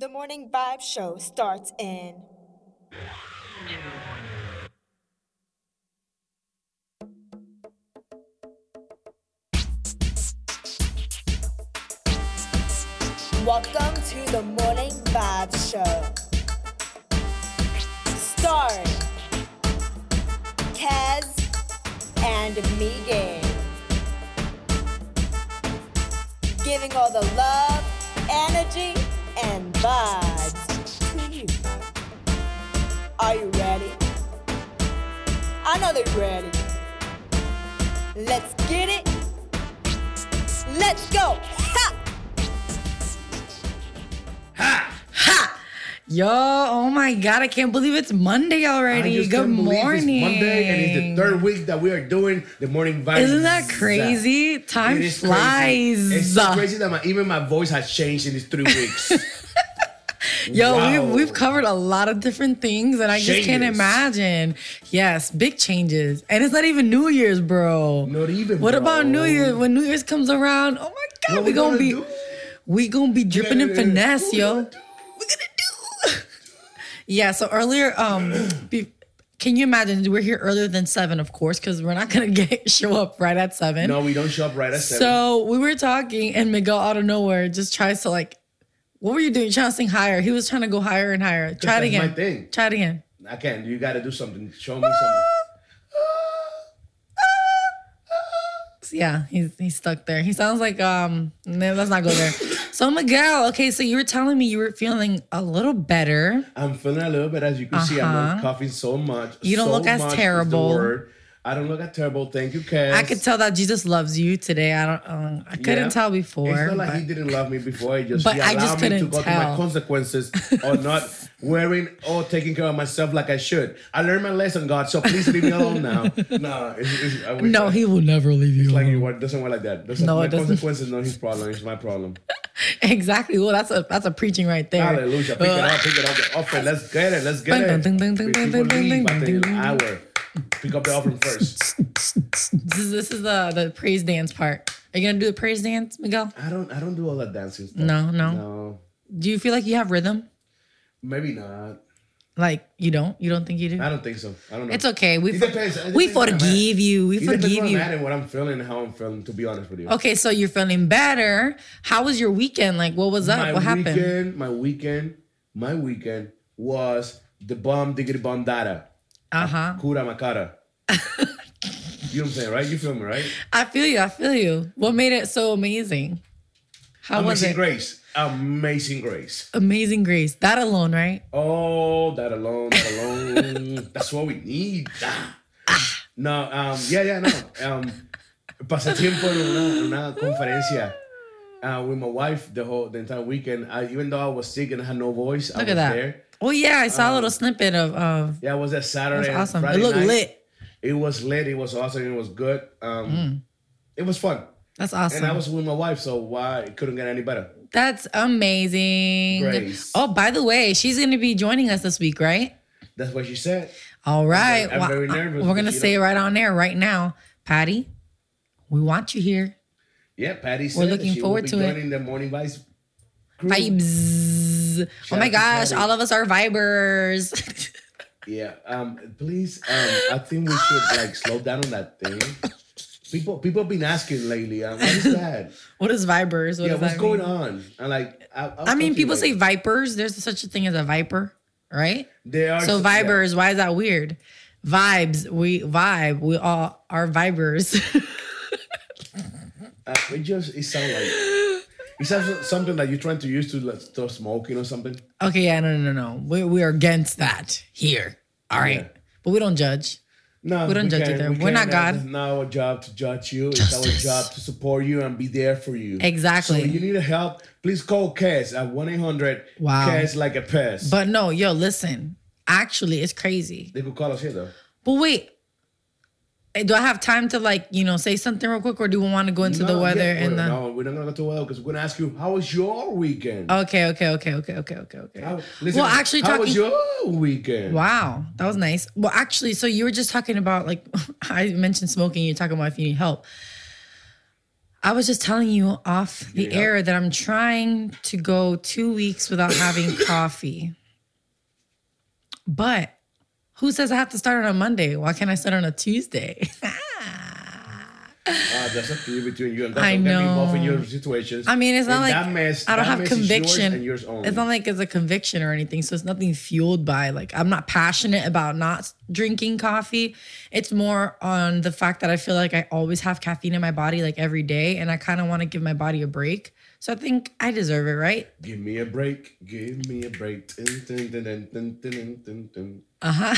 The Morning Vibe Show starts in. Welcome to the Morning Vibe Show. Starring Kaz and Megan. Giving all the love, energy, and vibes to you. Are you ready? I know they're ready. Let's get it. Let's go. Yo, oh my god, I can't believe it's Monday already. Good morning. It's Monday, and it's the third week that we are doing the morning vibes. Isn't that crazy? Time It flies. Crazy. It's so crazy that my, even my voice has changed in these three weeks. Yo, Wow. we've, we've covered a lot of different things, and I just can't imagine. Yes, big changes. And it's not even New Year's, bro. Not even, What about. New Year's? When New Year's comes around, oh my God, What we gonna gonna be do? we gonna be dripping in Yeah, finesse, what we yo. We're gonna. Yeah. So earlier, um, be, can you imagine? We're here earlier than seven, of course, because we're not gonna get show up right at seven. no, we don't show up right at seven. So we were talking, and Miguel out of nowhere just tries to like, what were you doing? Trying to sing higher. He was trying to go higher and higher. Try it again. my thing. Try it again. I can't. You got to do something. Show me something. Yeah, he's he's stuck there. He sounds like um. No, let's not go there. So Miguel, okay, so you were telling me you were feeling a little better. I'm feeling a little bit, as you can see, I'm Uh-huh. not coughing so much. You don't So look as much is the terrible. I don't look as terrible. Thank you, Cass. I could tell that Jesus loves you today. I don't. Um, I couldn't Yeah. tell before. It's not like but- he didn't love me before. He just But he I allowed just me to couldn't go through tell. my consequences or not wearing or taking care of myself like I should. I learned my lesson, God. So please leave me alone now. no, it's, it's, no, I- he will never leave you. It's like alone. it doesn't work like that. Doesn't, No, my it doesn't. consequences not his problem. It's my problem. exactly. Well, that's a that's a preaching right there. Hallelujah. Pick it Uh, up. Pick it up. The offering. Let's get it. Let's get it. hour. Pick up the album first. This is, this is the the praise dance part. Are you gonna do the praise dance, Miguel? I don't. I don't do all that dancing stuff. No, no. No. Do you feel like you have rhythm? Maybe not. Like you don't? You don't think you do? I don't think so. I don't know. It's okay. We It for- depends. It we depends where I'm at. forgive you. We It depends forgive where I'm you. at and what I'm feeling and how I'm feeling. To be honest with you. Okay, so you're feeling better. How was your weekend? Like, what was up? My what happened? My weekend, my weekend, my weekend was the bomb diggity bomb data. Uh huh. Kura makara. you know what I'm saying, right? You feel me, right? I feel you. I feel you. What made it so amazing? How was Amazing it? grace. Amazing grace. Amazing Grace. That alone, right? Oh, that alone, that alone. That's what we need. Ah. No, um, yeah, yeah, no. Um, pasé tiempo en una, una conferencia uh, with my wife the whole the entire weekend. I, even though I was sick and I had no voice, I Look was at that. there. Oh yeah, I saw a little snippet of. Yeah, it was that Saturday. that's and awesome. Friday it looked night. lit. It was lit. It was awesome. It was good. Um, It was fun. That's awesome. And I was with my wife, so why it couldn't get any better? That's amazing. Grace. Oh, by the way, she's going to be joining us this week, right? That's what she said. All right. I'm very Well, nervous We're going to say it know- right on there right now. Patty, we want you here. Yeah, Patty said that looking forward to it. joining the morning vice. crew. Vibes. Oh Shout my gosh, all of us are vibers. Yeah. Um. Please. Um. I think we should like slow down on that thing. People. People have been asking lately. Um, what is that? what is vibers? What yeah. What's going mean? on? And like, I, I mean, people say vipers. There's such a thing as a viper, right? they are So yeah. why is that weird? Vibes, we vibe. We all are vibers. Uh, it just it sounds like it sounds something that you're trying to use to like, stop smoking or something. okay, yeah, no, no, no, no. We we are against that here. All right, Yeah. but we don't judge. No, We don't judge can't- either. we We're not. God. It's not our job to judge you. It's our job to support you and be there for you. Exactly. So you need help, please call Cass at 1 800 Wow. Cass like a pest. But no, yo, listen. Actually, it's crazy. they could call us here though. But wait, do I have time to like you know say something real quick, or do we want to go into the weather yeah, and the? No, we're not gonna go to weather because we're gonna ask you how was your weekend. Okay, okay, okay, okay, okay, okay, okay. How- listen, well, actually, how talking. was your weekend? Wow, that was nice. Well, actually, so you were just talking about like I mentioned smoking. You're talking about if you need help. I was just telling you off the Yeah. air that I'm trying to go two weeks without having coffee. But who says I have to start on a Monday? Why can't I start on a Tuesday? Uh, that's up to you between you and God. I Don't get involved in know. your situations. I mean, it's not And like that mess, I don't that have mess is yours conviction. and yours only. It's not like it's a conviction or anything. So it's nothing fueled by like I'm not passionate about not drinking coffee. It's more on the fact that I feel like I always have caffeine in my body like every day, and I kind of want to give my body a break. So I think I deserve it, right? Give me a break. Give me a break. Dun, dun, dun, Uh huh.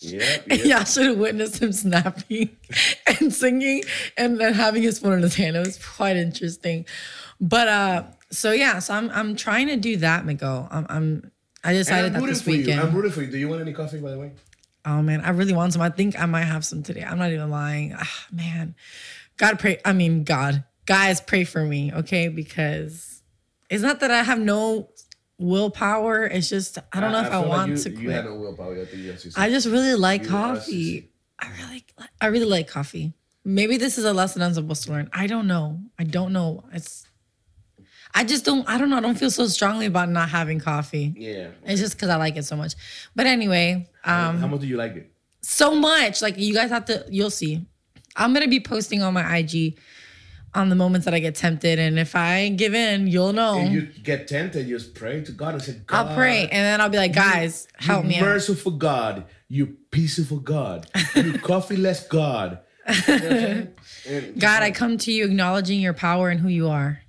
Yep. y'all should have witnessed him snapping and singing and then having his phone in his hand. It was quite interesting. But uh so yeah, so I'm I'm trying to do that, Miguel. I'm I'm I decided I'm that this for you. weekend. I'm rooting for you. Do you want any coffee, by the way? oh man, I really want some. I think I might have some today. I'm not even lying. Ah, man. God pray. I mean, God. Guys, pray for me, okay? Because it's not that I have no willpower. It's just I don't know if I, like want you, to You quit. had no willpower. I think yes, you said. I just really like You are coffee. I really, I really like coffee. Maybe this is a lesson I'm supposed to learn. I don't know. I don't know. It's, I just don't. I don't know. I don't feel so strongly about not having coffee. yeah. It's just because I like it so much. But anyway, um, How much do you like it? so much. Like you guys have to. You'll see. I'm gonna be posting on my IG on the moments that I get tempted, and if I give in, you'll know. If you get tempted, just pray to God and say, God, I'll pray, and then I'll be like, guys, help you me out. merciful God, you peaceful God, you coffeeless God. You know what I'm saying? And- God, I come to you acknowledging your power and who you are.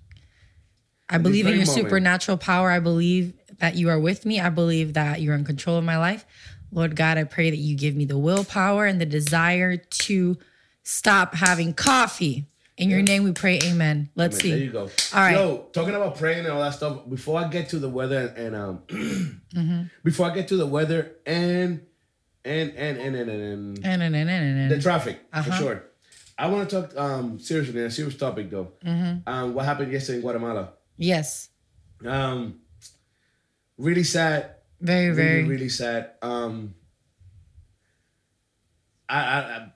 I believe in your moment. supernatural power. I believe that you are with me. I believe that you're in control of my life. Lord God, I pray that you give me the willpower and the desire to stop having coffee. In your name we pray, amen. Let's see. There you go. All right. Yo, talking about praying and all that stuff. Before I get to the weather and um, Mm-hmm. before I get to the weather and and and and and, and, and And, and, and, and, and, the traffic for Uh-huh. sure. I want to talk um seriously, a serious topic though. Mm-hmm. Um, what happened yesterday in Guatemala? Yes. Um, really sad. Very, Really, very. really sad. Um, I I. I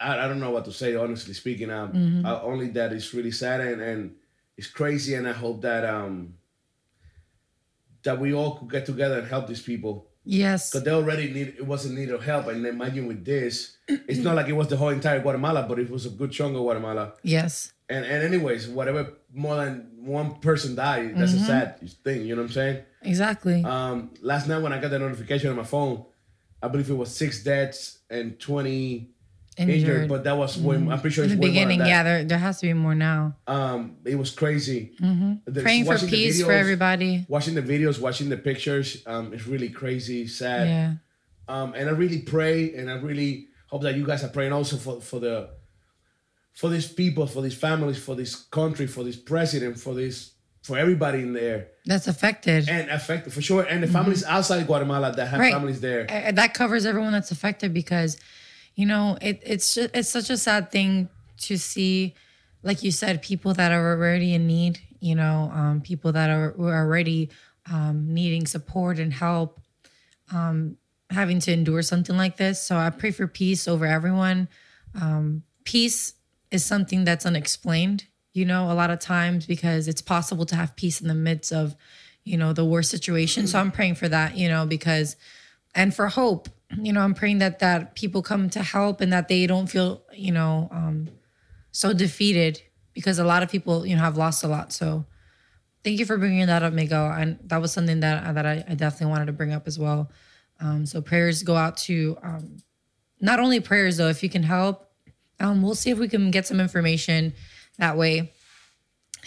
I, I don't know what to say, honestly speaking. Um, Mm-hmm. uh, only that it's really sad and, and it's crazy, and I hope that um that we all could get together and help these people Yes. because they already need it was in need of help. And imagine with this, it's not like it was the whole entire Guatemala, but it was a good chunk of Guatemala. Yes. And and anyways, whatever more than one person died, that's Mm-hmm. a sad thing. You know what I'm saying? Exactly. Um, last night when I got the notification on my phone, I believe it was six deaths and twenty injured, Injured. Mm-hmm. but that was way. I'm pretty sure In the beginning, yeah, there, there has to be more now. Um, it was crazy. The- Praying for peace for everybody. Watching the videos, watching the pictures, um, it's really crazy, sad. Yeah. Um, and I really pray, and I really hope that you guys are praying also for for the for these people, for these families, for this country, for this president, for this for everybody in there, That's affected. and affected for sure, and the families outside Guatemala that have Mm-hmm. Right. families there. Uh, that covers everyone that's affected because you know it, it's just it's such a sad thing to see like you said people that are already in need you know um, people that are were already um, needing support and help um, having to endure something like this. So i pray for peace over everyone. Um, peace is something that's unexplained you know a lot of times because it's possible to have peace in the midst of you know the worst situation. So i'm praying for that you know because and for hope you know i'm praying that that people come to help and that they don't feel you know um so defeated because a lot of people you know have lost a lot. So thank you for bringing that up miguel. And that was something that that i, I definitely wanted to bring up as well. Um so prayers go out to um not only prayers though if you can help um we'll see if we can get some information that way.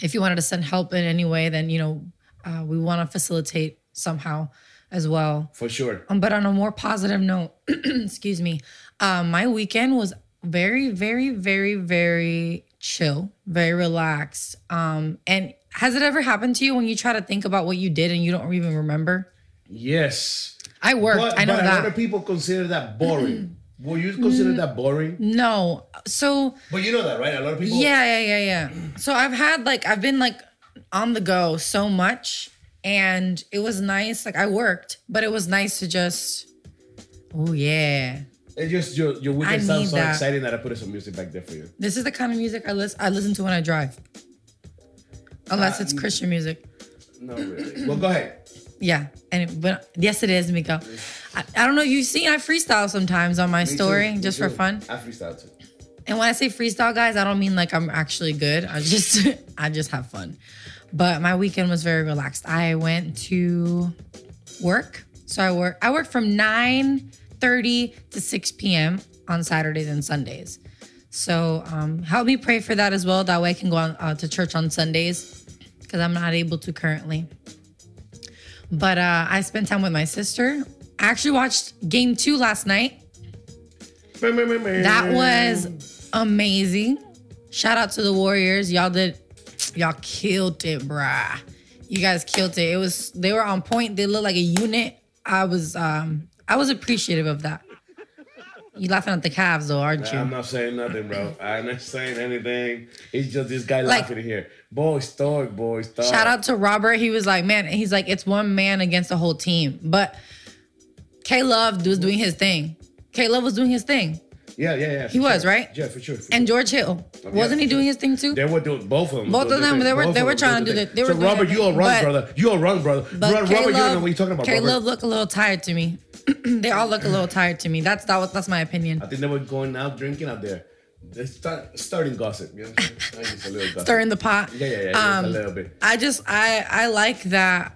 If you wanted to send help in any way then you know uh, we want to facilitate somehow as well For sure. um, but on a more positive note, excuse me, um, my weekend was very, very, very, very chill, very relaxed. Um, and has it ever happened to you when you try to think about what you did and you don't even remember? Yes. I worked. But, I know but a lot of people consider that boring. Will you consider that boring? no. So But you know that, right? A lot of people. yeah, yeah, yeah, yeah. So I've had like I've been like on the go so much, and it was nice. Like I worked, but it was nice to just, oh yeah, It just your your weekend sounds so that. exciting that I put some music back there for you. This is the kind of music I listen I listen to when I drive. Unless Uh, it's Christian music. No, really. well, go ahead. Yeah. And but yes it is, Miko. I, I don't know, You've seen I freestyle sometimes on my Me story too, just for fun. I freestyle too. And when I say freestyle, guys, I don't mean like I'm actually good. I just I just have fun. But my weekend was very relaxed. I went to work. So I work I work from 9 30 to 6 p.m. on Saturdays and Sundays. So um, help me pray for that as well. That way I can go on, uh, to church on Sundays because I'm not able to currently. But uh, I spent time with my sister. I actually watched game two last night. That was amazing. Shout out to the Warriors. Y'all did y'all killed it, bruh. You guys killed it. It was they were on point. They looked like a unit. I was um I was appreciative of that. You laughing at the Cavs though, aren't you? I'm not saying nothing, bro. I'm not saying anything. It's just this guy Like- laughing here. Boy, Stark, boy, Stark. Shout out to Robert. He was like, man, he's like, it's one man against the whole team. But K Love was doing his thing. K Love was doing his thing. Yeah, yeah, yeah. He for was, right? Yeah, for sure. for And. George Hill. yeah, Wasn't he doing sure. his thing too? They were doing both of them. Both of them, they were- they were trying to do the- they were So Robert, you all run, brother. You all run, brother. But Robert, you don't know what you're talking about, K. Love look a little tired to me. they all look a little tired to me. That's that was that's my opinion. I think they were going out drinking out there. They start starting gossip. You know what I'm saying? Just a gossip. Stirring the pot. Yeah, yeah, yeah. Um, a little bit. I just I I like that.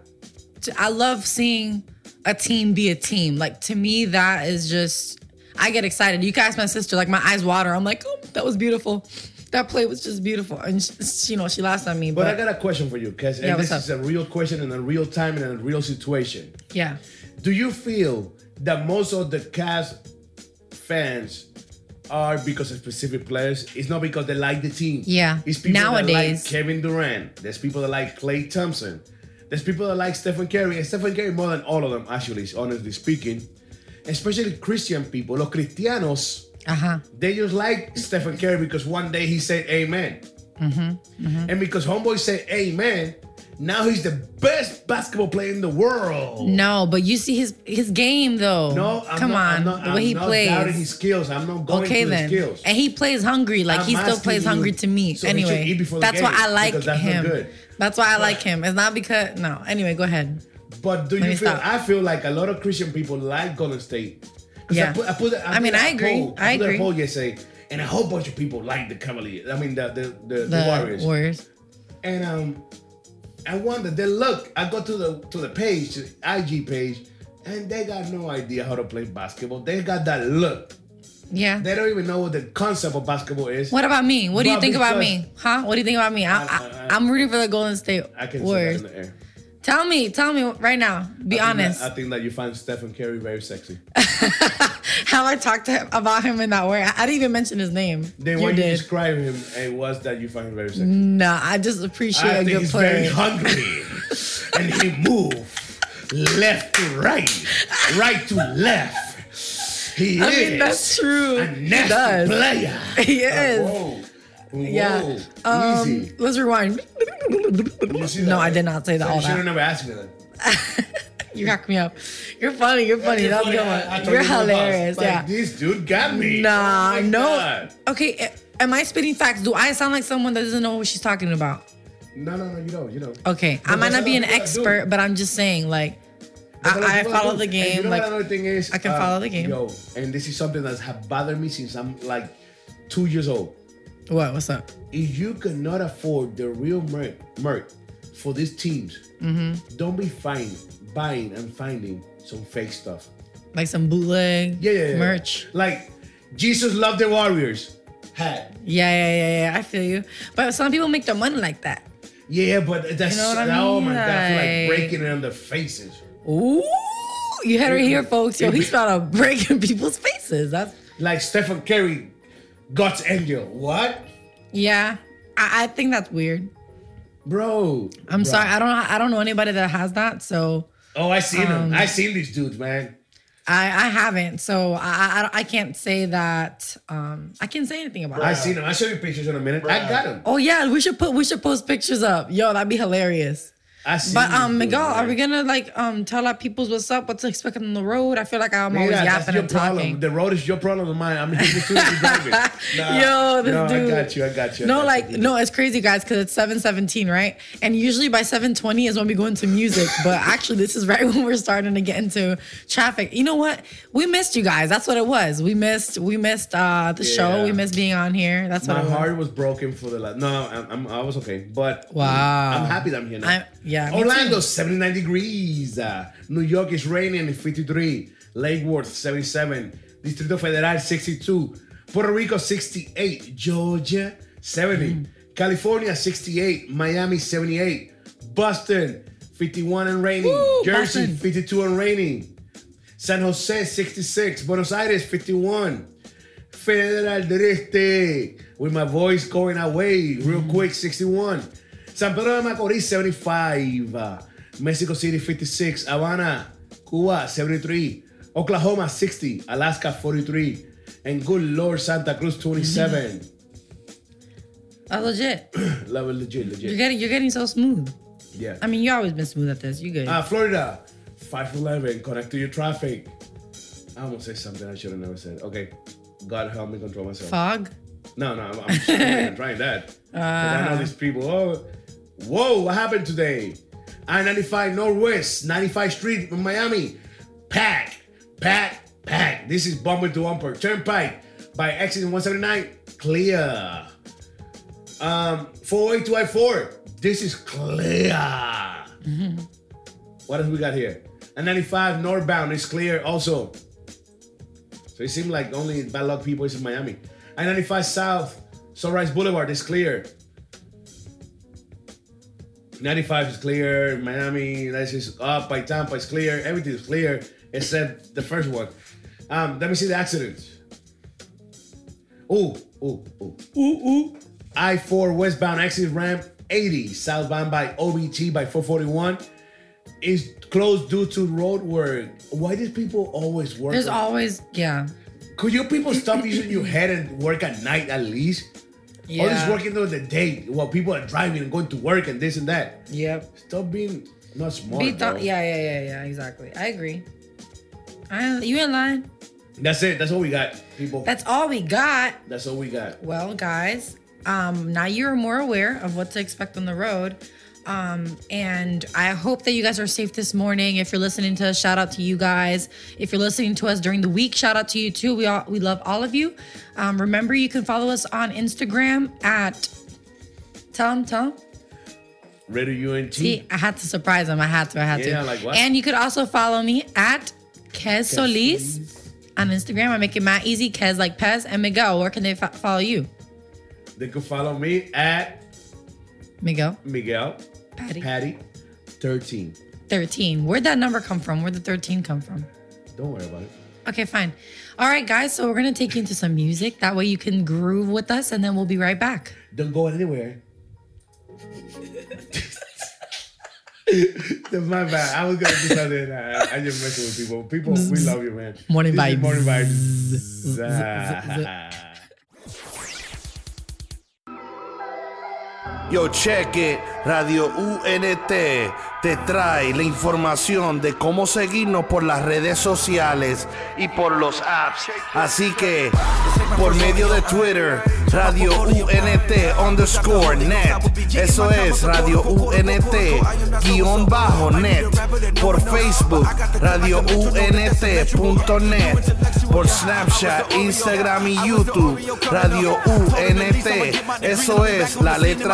I love seeing a team be a team. Like to me, that is just I get excited. You can ask my sister, like my eyes water. I'm like, oh, that was beautiful. That play was just beautiful, and she, you know she laughs at me. But But, I got a question for you, because Yeah, this is a real question in a real time and in a real situation. yeah, Do you feel that most of the cast fans are because of specific players? It's not because they like the team. Yeah. It's people that Nowadays. like Kevin Durant. There's people that like Klay Thompson. There's people that like Stephen Curry. And Stephen Curry more than all of them, actually, honestly speaking. Especially Christian people. Los cristianos, uh huh. they just like Stephen Curry because one day he said amen. Mm-hmm. And because Homeboy said amen, now he's the best basketball player in the world. No, but you see his his game though. No, I'm come not, on, I'm not, the I'm he plays. doubting his skills. I'm not going Okay to then, the skills. and he plays hungry. Like I'm he still plays hungry to me. so anyway, eat before the that's why I like because that's not him. That's why I like him. It's not because no. Anyway, go ahead. But do you feel? stop. I feel like a lot of Christian people like Golden State. Yeah. I, put, I, put, I, I mean, I agree. Poll, I put agree. A poll yesterday, and a whole bunch of people like the Cavaliers. I mean, the the, the, the, The Warriors. Warriors. And um, I wonder. They look. I go to the to the page, to the IG page, and they got no idea how to play basketball. They got that look. Yeah. They don't even know what the concept of basketball is. What about me? What do you think about me? Huh? What do you think about me? I, I- I, I- I'm rooting for the Golden State I can Warriors. In the air. Tell me, tell me right now. Be I honest. that- I think that you find Stephen Curry very sexy. How I talked to him about him in that way. I, I didn't even mention his name. Then you when you describe him, it was that you find him very sexy. No, I just appreciate I a think good he's very hungry, and he move left to right, right to left. He I is mean, that's true. a He does. player. He is. Whoa, Yeah. Um, easy. let's rewind. No, I did not say that. So All you should have never asked me that. You crack me up. You're funny. You're funny. You're That's good one. You're hilarious. like, yeah. This dude got me. Nah, Oh no. God. Okay, am I spitting facts? Do I sound like someone that doesn't know what she's talking about? No, no, no. You don't. You don't. Okay, I might not be an expert, but I'm just saying, like, I, I follow the game. you know like, another thing is? I can follow the game. Yo, and this is something that has bothered me since I'm like two years old. What? What's up? If you cannot afford the real merch, merch for these teams, Mm-hmm. don't be fine buying and finding some fake stuff. Like some bootleg Yeah, yeah, yeah. merch. Like Jesus loved the Warriors hat. Yeah, yeah, yeah, yeah. I feel you. But some people make their money like that. Yeah, but that's You know I oh my god, I feel like breaking it on their faces. Ooh, you heard it here, folks. Yo, he's about to break in people's faces. That's Like Stephen Curry, God's angel. What, yeah. I, I think that's weird. bro? I'm Bro. sorry. I don't. I don't know anybody that has that. So Oh, I seen Um, them. I seen these dudes, man. I, I haven't. So I, I I can't say that. Um, I can't say anything about I it. seen them. I'll show you pictures in a minute. I got them. Oh yeah, we should put we should post pictures up. Yo, that'd be hilarious. I see But um, Miguel, are we gonna like um tell our peoples what's up, what to expect on the road? I feel like I'm always that's yapping and problem. talking. The road is your problem, not mine. I'm here to driving. Nah, Yo, this no, dude. I got you. I got you. I No, got like you. no, it's crazy, guys, because it's seven seventeen, right? And usually by seven twenty is when we go into music. but actually, this is right when we're starting to get into traffic. You know what? We missed you guys. That's what it was. We missed. We missed uh the show. We missed being on here. That's what My it was. heart was broken for the last. No, I'm, I'm, I was okay, but Wow. I'm happy that I'm here now. I'm- yeah, me Orlando, too. 79 degrees. Uh, New York is raining, 53. Lake Worth, 77. Distrito Federal, 62. Puerto Rico, 68. Georgia, 70. Mm. California, 68. Miami, 78. Boston, 51 and raining. Woo, Jersey, Boston. 52 and raining. San Jose, 66. Buenos Aires, 51. Federal del Este, with my voice going away real quick, 61. San Pedro de Macorís, 75. Uh, Mexico City, 56. Havana, Cuba, 73. Oklahoma, 60. Alaska, 43. And good Lord, Santa Cruz, 27. Oh, legit. Love it, legit, You're getting you're getting so smooth. Yeah. I mean, you always been smooth at this. You good? Uh, Florida, 511, connect to your traffic. I almost said something I should have never said. Okay. God help me control myself. Fog. No, no, I'm, I'm, trying, I'm trying that. 'Cause I know these people. Oh, whoa, what happened today? I 95 Northwest, 95 Street in Miami. Pack, pack, pack. This is bumper to bumper. Turnpike by exit 179. Clear. Um, 408 to I4. This is clear. What else we got here? And 95 northbound is clear also. So it seemed like only bad luck people is in Miami. I 95 South, Sunrise Boulevard is clear. 95 is clear. Miami, that's just up by Tampa is clear. Everything is clear except the first one. Um, let me see the accidents. Ooh, ooh, ooh, ooh, ooh. I 4 westbound exit ramp 80, southbound by OBT by 441 is closed due to road work. Why do people always work? There's always yeah. could you people stop using your head and work at night at least? All this working during the day while people are driving and going to work and this and that. Yep. Stop being not smart. Be bro. th- yeah, yeah, yeah, yeah. Exactly. I agree. I, you ain't lying. That's it. That's all we got, people. That's all we got. That's all we got. Well, guys, um, now you're more aware of what to expect on the road. Um, and I hope that you guys are safe this morning. If you're listening to us, shout out to you guys. If you're listening to us during the week, shout out to you too. We all we love all of you. Um, remember, you can follow us on Instagram at tell them, tell them. Radio UNT. See, I had to surprise them. I had to. I had Yeah, to. like what? And you could also follow me at Kez Solis on Instagram. I make it my easy. Kez like Pez and Miguel. Where can they fo- follow you? They can follow me at Miguel Miguel Patty. Patty 13. 13. Where'd that number come from? Where'd the 13 come from? Don't worry about it. Okay, fine. All right, guys. So we're gonna take you into some music. That way you can groove with us, and then we'll be right back. Don't go anywhere. My bad. I was gonna do something. I, I just messing with people. People, we love you, man. Morning This vibes. Morning vibes. Yo, it. Radio UNT te trae la información de cómo seguirnos por las redes sociales y por los apps. Así que, por medio de Twitter, Radio UNT underscore net. Eso es Radio UNT guion bajo net. Por Facebook, Radio UNT.net. Por Snapchat, Instagram y YouTube, Radio UNT. Eso es la letra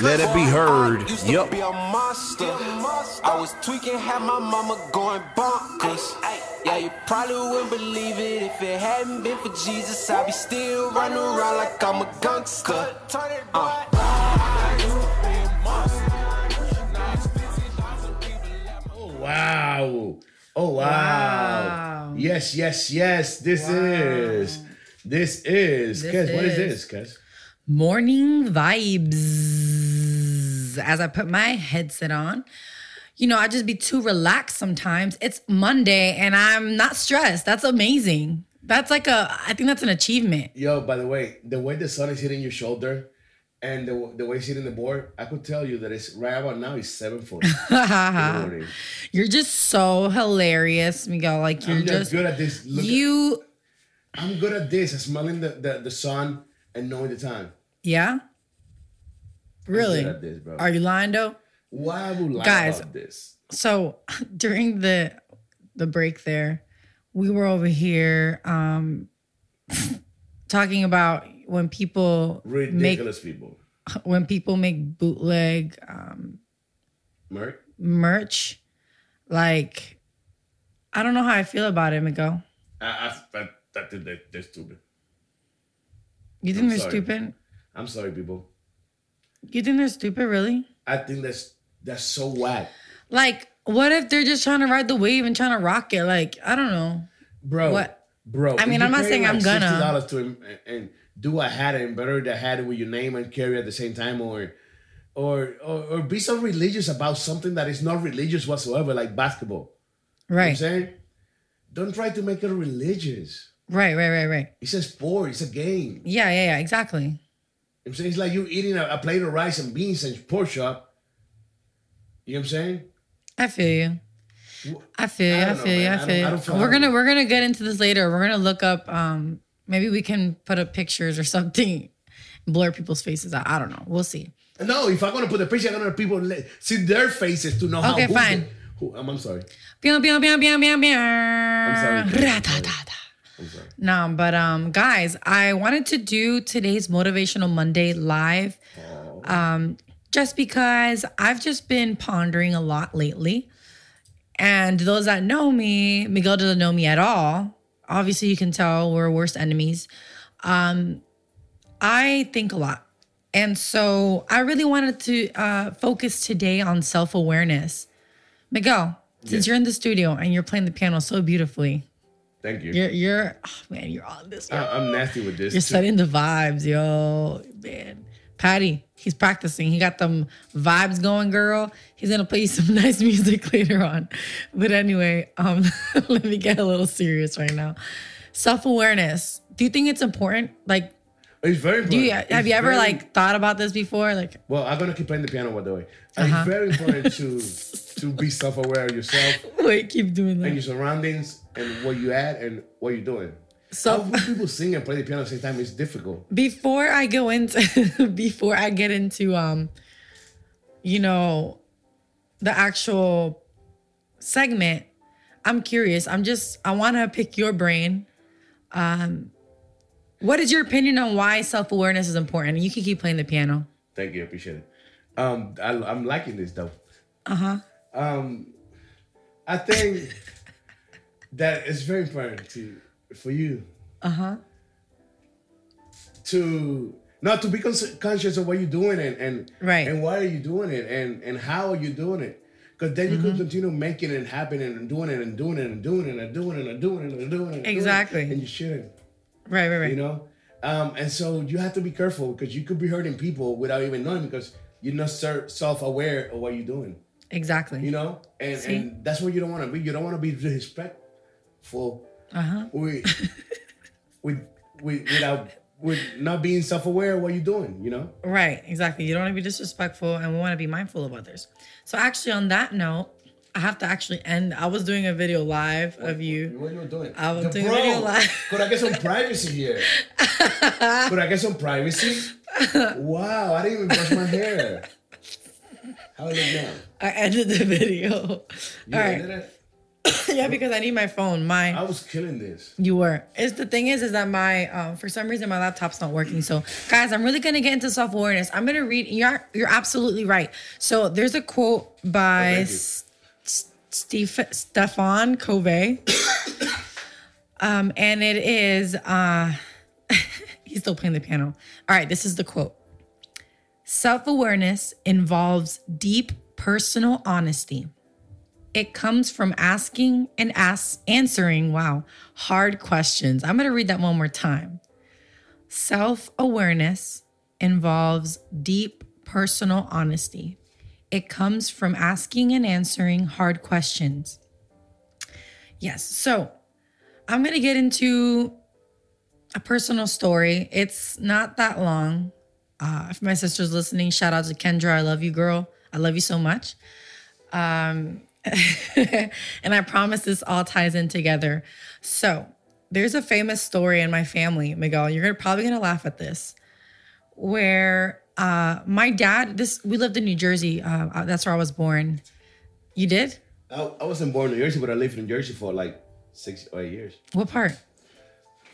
let it be heard. Yup. be a monster. I was tweaking, had my mama going bonkers. Yeah, you probably wouldn't believe it if it hadn't been for Jesus. I'd be still running around like I'm a gangster. Uh. Oh wow. Oh wow. Wow. Yes, yes, yes. This is This is, This Kes, what is is- this, Kes? Morning vibes. As I put my headset on, you know, I just be too relaxed sometimes. It's Monday and I'm not stressed. That's amazing. That's like a, I think that's an achievement. Yo, by the way, the way the sun is hitting your shoulder and the, the way it's hitting the board, I could tell you that it's right about now it's 740 in. You're just so hilarious, Miguel. Like you're I'm just, good at this. Look at- you, I'm good at this, at smelling the, the, the sun and knowing the time. Yeah? Really? this. Are you lying though? Why would lie Guys. about this? so during the the break there we were over here um talking about when people Ridiculous people. make when people make bootleg um Merc? merch like i don't know how i feel about it miguel I, I, I, I think they, they're stupid. you think I'm they're sorry. stupid I'm sorry, people. you think they're stupid really I think that's that's so whack. like what if they're just trying to ride the wave and trying to rock it like i don't know Bro. What? Bro. I mean, I'm not saying I'm gonna. $60 to and, and do a hat and embroider the hat with your name and carry at the same time or or, or or be so religious about something that is not religious whatsoever, like basketball. You know what I'm right saying? Don't try to make it religious. right right right right It's a sport, it's a game. yeah yeah yeah exactly You know what I'm saying? It's like you eating a, a plate of rice and beans and pork chop. You know what I'm saying? I feel you. I feel you. I I, don't know, feel you. man. I I don't- feel you. I don't we're gonna we're gonna get into this later. We're gonna look up. Um, maybe we can put up pictures or something, blur people's faces out. I don't know. We'll see. No, if I'm gonna put the picture, I'm gonna people see their faces to know how. Okay, fine. who, I'm, I'm sorry. I'm sorry. No, but um, guys, I wanted to do today's motivational Monday live, um, just because I've just been pondering a lot lately, and those that know me, Miguel doesn't know me at all. Obviously, you can tell we're worst enemies. Um, I think a lot, and so I really wanted to uh, focus today on self awareness. Miguel, since you're in the studio and you're playing the piano so beautifully, Thank you. you're you're oh man, you're on this. Yo. I'm nasty with this. You're too. setting the vibes, yo. Man. Patty, he's practicing. He got them vibes going, girl. He's gonna play you some nice music later on. But anyway, um, let me get a little serious right now. Self-awareness. Do you think it's important? Like, It's very important. do you It's have you ever very- like thought about this before? Like, Well, I'm gonna keep playing the piano by the way. Uh, Uh-huh. It's very important to to be self-aware of yourself wait, keep doing that. and your surroundings and what you add and what you're doing. So How people sing and play the piano at the same time is difficult. before I go into before I get into um you know the actual segment, I'm curious. I'm just I want to pick your brain. Um what is your opinion on why self-awareness is important? You can keep playing the piano. Thank you, I appreciate it. Um, I, I'm liking this though. Uh-huh. Uh. Um, I think that it's very important to for you. Uh huh. To not to be cons- conscious of what you're doing and and Right. and why are you doing it and and how are you doing it. Because then you Mm-hmm. can continue making it happen and doing it and doing it and doing it and doing it and doing it and doing it and doing it. Exactly. And you shouldn't Right, right, right. you know um, and so you have to be careful because you could be hurting people without even knowing because you're not ser- self-aware of what you're doing exactly. you know and, See? and that's what you don't want to be you don't want to be disrespectful uh-huh. with, with, with without with not being self-aware of what you're doing you know Right, exactly. You don't want to be disrespectful and we want to be mindful of others. So actually on that note, I have to actually end. I was doing a video live of you. what you doing I was The doing a video live. could i get some privacy here could i get some privacy wow i didn't even brush my hair how I look now I ended the video. You right. ended it? yeah, because I need my phone. My I was killing this. you were. It's the thing is, is that my um, for some reason my laptop's not working. So guys, I'm really gonna get into self awareness. I'm gonna read. You're you're absolutely right. So there's a quote by Oh, Steve Stephen Covey, um, and it is. uh He's still playing the piano. All right, this is the quote. Self awareness involves deep personal honesty. It comes from asking and ask, answering, wow, hard questions. I'm going to read that one more time. Self awareness involves deep personal honesty. It comes from asking and answering hard questions. Yes, so I'm going to get into a personal story. It's not that long. Uh, if my sister's listening, shout out to Kendra. I love you, girl. I love you so much. Um, and I promise this all ties in together. So, there's a famous story in my family, Miguel. You're probably gonna laugh at this, where uh, my dad. This we lived in New Jersey. Uh, uh, that's where I was born. You did? I, I wasn't born in New Jersey, but I lived in New Jersey for like six or eight years. What part?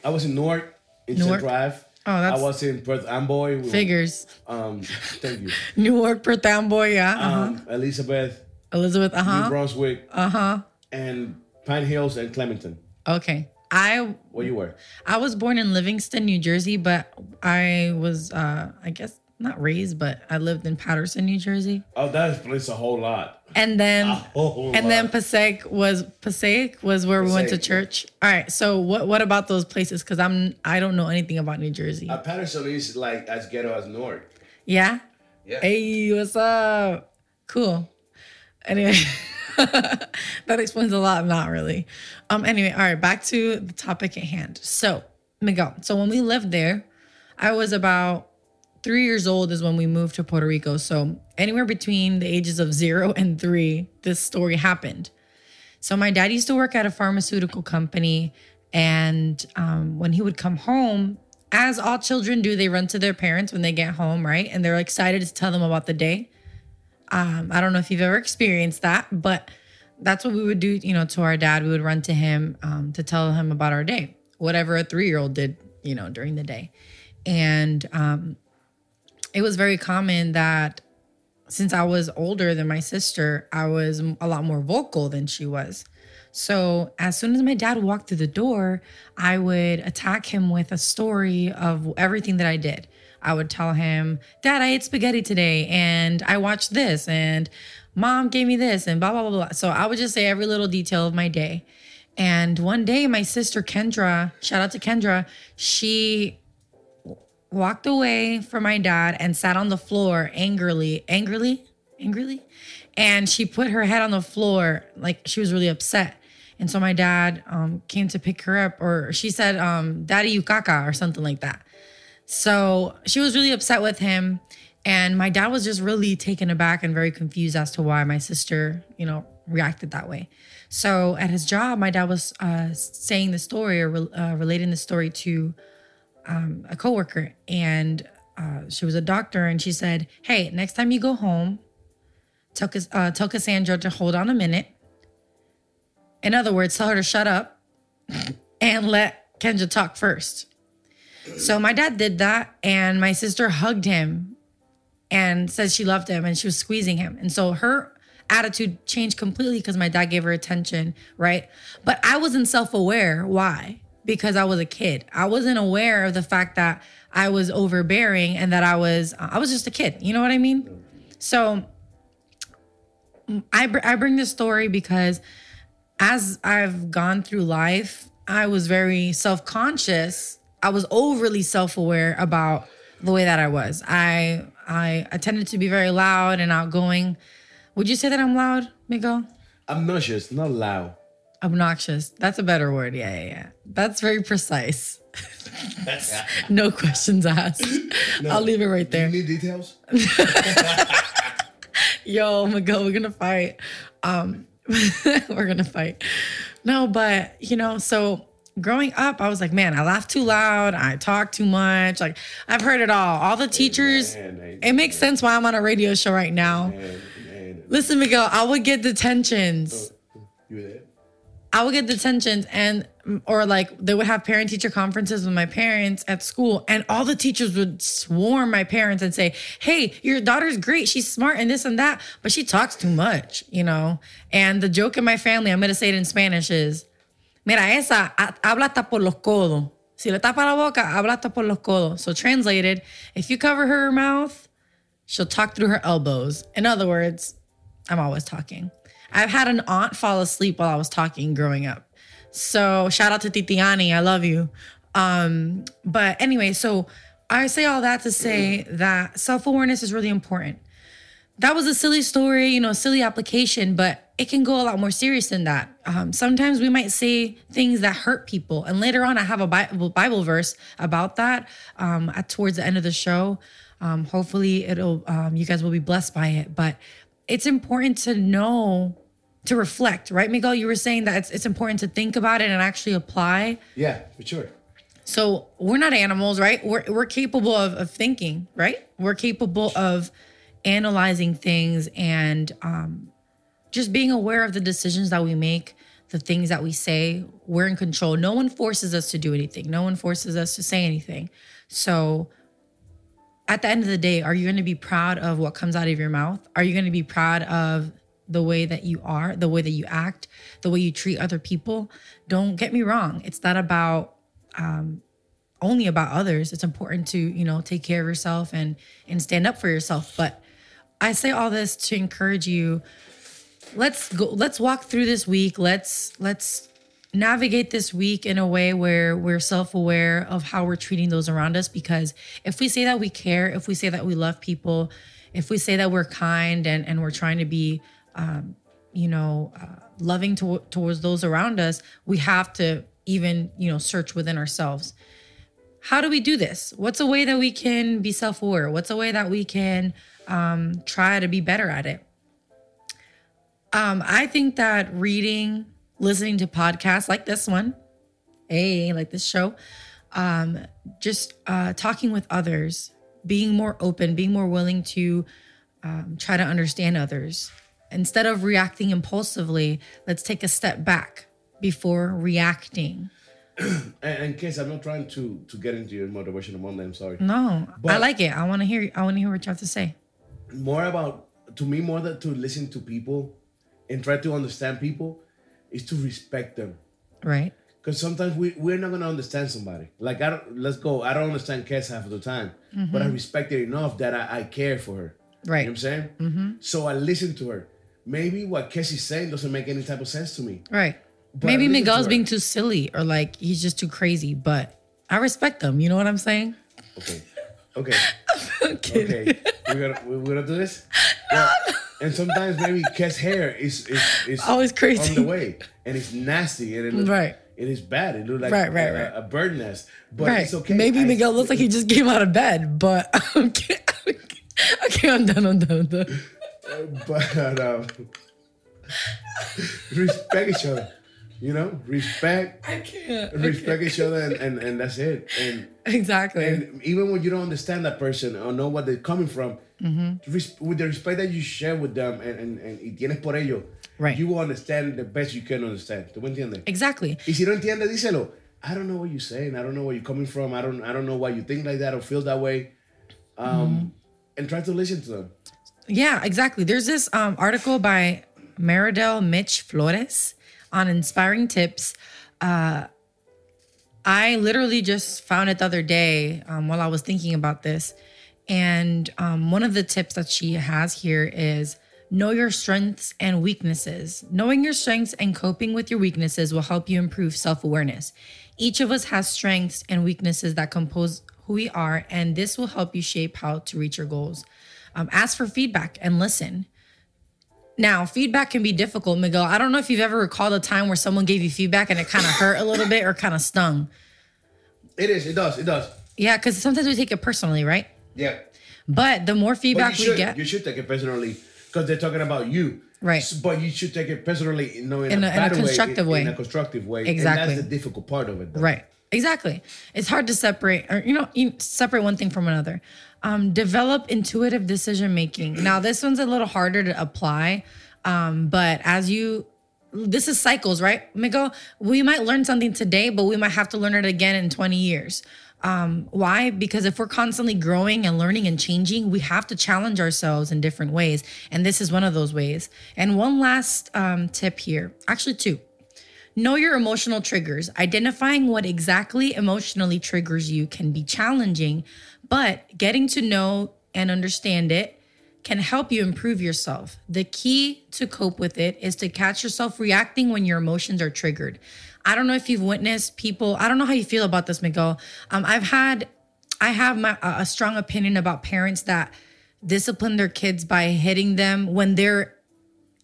I was in Newark, in Newark? Central Ave. Oh, that's- I was in Perth Amboy. We- Figures. Um, thank you. Newark, Perth Amboy, yeah. Uh-huh. Um, Elizabeth, Elizabeth, uh huh. New. Brunswick, Uh huh. and Pine Hills and Clementon. Okay. I Where you were? I was born in Livingston, New Jersey, but I was uh I guess not raised, but I lived in Paterson, New Jersey. Oh, that explains a whole lot. And then and then. Passaic was Passaic was where we went to church. All right. So what what about those places? Because I'm I don't know anything about New Jersey. Uh, Paterson is like as ghetto as Newark. yeah. Yeah. Hey, what's up? Cool. Anyway, that explains a lot. Not really. Um. Anyway, all right. Back to the topic at hand. So Miguel. So when we lived there, I was about three years old is when we moved to Puerto Rico. So anywhere between the ages of zero and three, this story happened. So my dad used to work at a pharmaceutical company, and um, when he would come home, as all children do, they run to their parents when they get home, right? And they're excited to tell them about the day. Um, I don't know if you've ever experienced that, but that's what we would do, you know, to our dad. We would run to him um, to tell him about our day, whatever a three year old did, you know, during the day. And um, it was very common that since I was older than my sister, I was a lot more vocal than she was. So as soon as my dad walked through the door, I would attack him with a story of everything that I did. I would tell him, Dad, I ate spaghetti today and I watched this and mom gave me this and blah, blah, blah, blah. So I would just say every little detail of my day. And one day, my sister Kendra, shout out to Kendra, she walked away from my dad and sat on the floor angrily, angrily, angrily. And she put her head on the floor like she was really upset. And so my dad um, came to pick her up, or she said, um, Daddy, you caca, or something like that. So she was really upset with him. And my dad was just really taken aback and very confused as to why my sister, you know, reacted that way. So at his job, my dad was uh, saying the story or re- uh, relating the story to um, a coworker, and uh, she was a doctor, and she said, "Hey, next time you go home, tell uh, tell Cassandra to hold on a minute. In other words, tell her to shut up and let Kendra talk first. So my dad did that, and my sister hugged him and said she loved him, and she was squeezing him, and so her attitude changed completely because my dad gave her attention, right? But I wasn't self aware. Why? Because I was a kid. I wasn't aware of the fact that I was overbearing and that I was I was just a kid. You know what I mean? So I br- I bring this story because as I've gone through life, I was very self conscious. I was overly self aware about the way that I was. I I I tended to be very loud and outgoing. Would you say that I'm loud, Miguel? I'm not Obnoxious, not loud. Obnoxious. That's a better word. Yeah, yeah, yeah. That's very precise. no questions asked. I'll leave it right there. You need details? Yo, Miguel, we're gonna fight. Um, we're gonna fight. No, but you know, so growing up, I was like, man, I laugh too loud. I talk too much. Like I've heard it all. All the teachers. Amen, amen. It makes sense why I'm on a radio show right now. And, and Listen, Miguel, I would get detentions. you there? I would get detentions and or like they would have parent teacher conferences with my parents at school and all the teachers would swarm my parents and say, "Hey, your daughter's great. She's smart and this and that, but she talks too much," you know? And the joke in my family, I'm going to say it in Spanish is, "Mira, esa habla hasta por los codos. Si le tapa la boca, habla hasta por los codos." So translated, if you cover her mouth, she'll talk through her elbows. In other words, I'm always talking. I've had an aunt fall asleep while I was talking growing up. So shout out to Titiani, I love you. Um, but anyway, so I say all that to say that self awareness is really important. That was a silly story, you know, silly application, but it can go a lot more serious than that. Um, sometimes we might say things that hurt people, and later on, I have a Bible, Bible verse about that um, at towards the end of the show. Um, hopefully, it'll um, you guys will be blessed by it. But it's important to know to reflect, right, Miguel? You were saying that it's, it's important to think about it and actually apply. Yeah, for sure. So we're not animals, right? We're we're capable of, of thinking, right? We're capable of analyzing things and um, just being aware of the decisions that we make, the things that we say. We're in control. No one forces us to do anything. No one forces us to say anything. So at the end of the day, are you going to be proud of what comes out of your mouth? Are you going to be proud of the way that you are, the way that you act, the way you treat other people? Don't get me wrong. It's not about um, only about others. It's important to, you know, take care of yourself and and stand up for yourself. But I say all this to encourage you. Let's go let's walk through this week. Let's let's navigate this week in a way where we're self-aware of how we're treating those around us because if we say that we care, if we say that we love people, if we say that we're kind and and we're trying to be um, you know, uh, loving to, towards those around us, we have to even, you know, search within ourselves. How do we do this? What's a way that we can be self aware? What's a way that we can um, try to be better at it? Um, I think that reading, listening to podcasts like this one, hey, like this show, um, just uh, talking with others, being more open, being more willing to um, try to understand others. Instead of reacting impulsively, let's take a step back before reacting. And, and case I'm not trying to to get into your motivational Monday. I'm sorry. No, I like it. I want to hear. I want to hear what you have to say. More about to me more than to listen to people and try to understand people is to respect them. Right. Because sometimes we, we're not gonna understand somebody. Like I don't let's go. I don't understand Kes half of the time. But I respect her enough that I, I care for her. Right. You know what I'm saying? Mm-hmm. So I listen to her. Maybe what Kes is saying doesn't make any type of sense to me. Right. But Maybe listen to Miguel's being too silly or like he's just too crazy, but I respect them. You know what I'm saying? Okay. Okay. okay. We're gonna we're gonna do this. Yeah. And sometimes maybe Kes hair is is is Always crazy. on the way, and it's nasty, and it looks Right. It is bad. It looks like Right, right, a, right. a bird nest, but right. it's okay. Maybe I- Miguel looks like he just came out of bed, but okay. okay, I'm done. I'm done. I'm done. But um, respect each other. You know, respect, I can't. respect each other, and, and and that's it. And Exactly. and even when you don't understand that person or know what they're coming from, Mm-hmm. res- with the respect that you share with them and, and, and y tienes por ello, Right. you will understand the best you can understand. ¿Tú me entiendes? exactly. Y si no entiendes, díselo. I don't know what you're saying. I don't know where you're coming from. I don't I don't know why you think like that or feel that way. Um, Mm-hmm. and try to listen to them. Yeah, exactly. There's this um, article by Maridel Mitch Flores on inspiring tips. Uh, I literally just found it the other day um, while I was thinking about this. And um, one of the tips that she has here is know your strengths and weaknesses. Knowing your strengths and coping with your weaknesses will help you improve self awareness. Each of us has strengths and weaknesses that compose who we are, and this will help you shape how to reach your goals. Um, ask for feedback and listen. Now, feedback can be difficult, Miguel. I don't know if you've ever recalled a time where someone gave you feedback and it kind of hurt a little bit or kind of stung. It is. It does. It does. Yeah, because sometimes we take it personally, right? Yeah. But the more feedback we should. get, You should take it personally because they're talking about you. Right. But you should take it personally, you know, in, In a, a- in a bad way, constructive in, way. In a constructive way. Exactly. And that's the difficult part of it. Though. right? Exactly. It's hard to separate, or you know, you separate one thing from another. Um, develop intuitive decision making. Now, this one's a little harder to apply, um, but as you, this is cycles, right, Miguel? We might learn something today, but we might have to learn it again in twenty years. Um, why? Because if we're constantly growing and learning and changing, we have to challenge ourselves in different ways, and this is one of those ways. And one last um, tip here, actually two. Know your emotional triggers. Identifying what exactly emotionally triggers you can be challenging, but getting to know and understand it can help you improve yourself. The key to cope with it is to catch yourself reacting when your emotions are triggered. I don't know if you've witnessed people, I don't know how you feel about this, Miguel. Um, I've had, I have my, a a strong opinion about parents that discipline their kids by hitting them when they're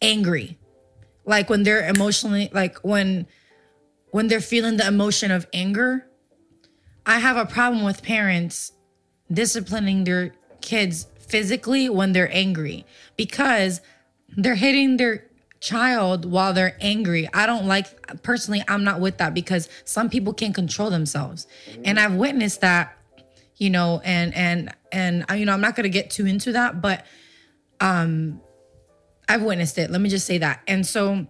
angry. Like when they're emotionally, like when, when they're feeling the emotion of anger. I have a problem with parents disciplining their kids physically when they're angry because they're hitting their child while they're angry. I don't like personally I'm not with that because some people can't control themselves. And I've witnessed that, you know, and and and uh, you know, I'm not going to get too into that, but um I've witnessed it. Let me just say that. And so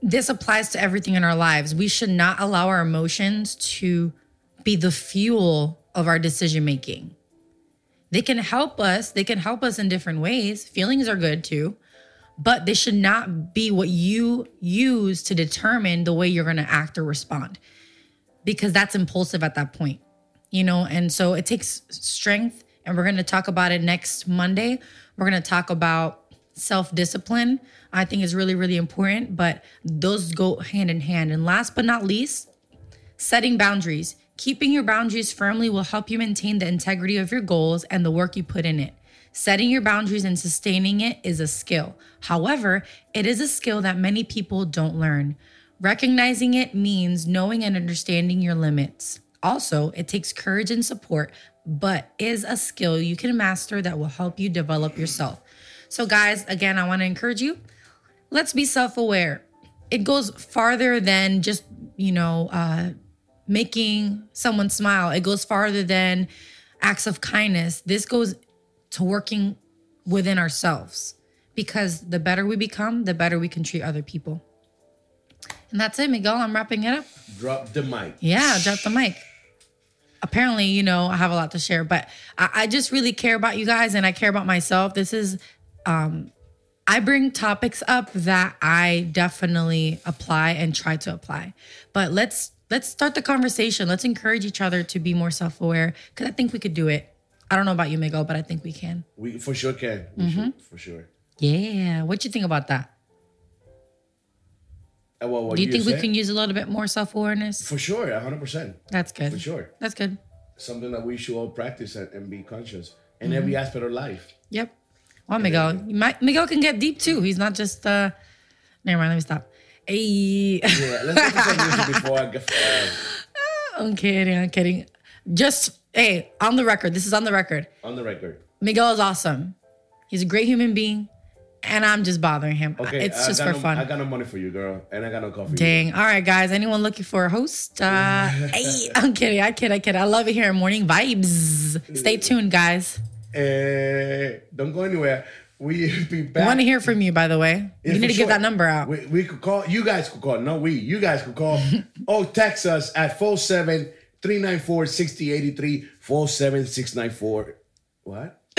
this applies to everything in our lives. We should not allow our emotions to be the fuel of our decision making. They can help us, they can help us in different ways. Feelings are good too, but they should not be what you use to determine the way you're going to act or respond because that's impulsive at that point, you know? And so it takes strength, and we're going to talk about it next Monday. We're going to talk about self discipline. I think is really, really important, but those go hand in hand. And last but not least, setting boundaries. Keeping your boundaries firmly will help you maintain the integrity of your goals and the work you put in it. Setting your boundaries and sustaining it is a skill. However, it is a skill that many people don't learn. Recognizing it means knowing and understanding your limits. Also, it takes courage and support, but is a skill you can master that will help you develop yourself. So, guys, again, I want to encourage you let's be self aware. It goes farther than just, you know, uh, making someone smile, it goes farther than acts of kindness. This goes to working within ourselves because the better we become, the better we can treat other people. And that's it, Miguel. I'm wrapping it up. Drop the mic. Yeah, drop the mic. Apparently, you know, I have a lot to share, but I, I just really care about you guys and I care about myself. This is, um, I bring topics up that I definitely apply and try to apply. But let's let's start the conversation. Let's encourage each other to be more self-aware because I think we could do it. I don't know about you, Miguel, but I think we can. We for sure can. We Mm-hmm. should, for sure. Yeah. What do you think about that? Uh, well, Do you think we can use a little bit more self-awareness? For sure, hundred percent. That's good. For sure. That's good. Something that we should all practice and, and be conscious in Mm-hmm. every aspect of life. Yep. Well, Miguel, you Miguel can get deep too. He's not just. uh Never mind. Let me stop. Hey, Yeah, let's get to some music before I get. Uh, I'm kidding. I'm kidding. Just hey, on the record. This is on the record. on the record. Miguel is awesome. He's a great human being, and I'm just bothering him. Okay, it's I just for no, fun. I got no money for you, girl, and I got no coffee. Dang. All right, guys. Anyone looking for a host? Uh, hey, I'm kidding. I kid. I kid. I love it here in Morning Vibes. Stay tuned, guys. Eh, don't go anywhere. We be back. want to hear from you, by the way. Yeah, you need to sure. give that number out. We, we could call. You guys could call. No, we. You guys could call. oh, text us at 47 394 6083 47 694. What?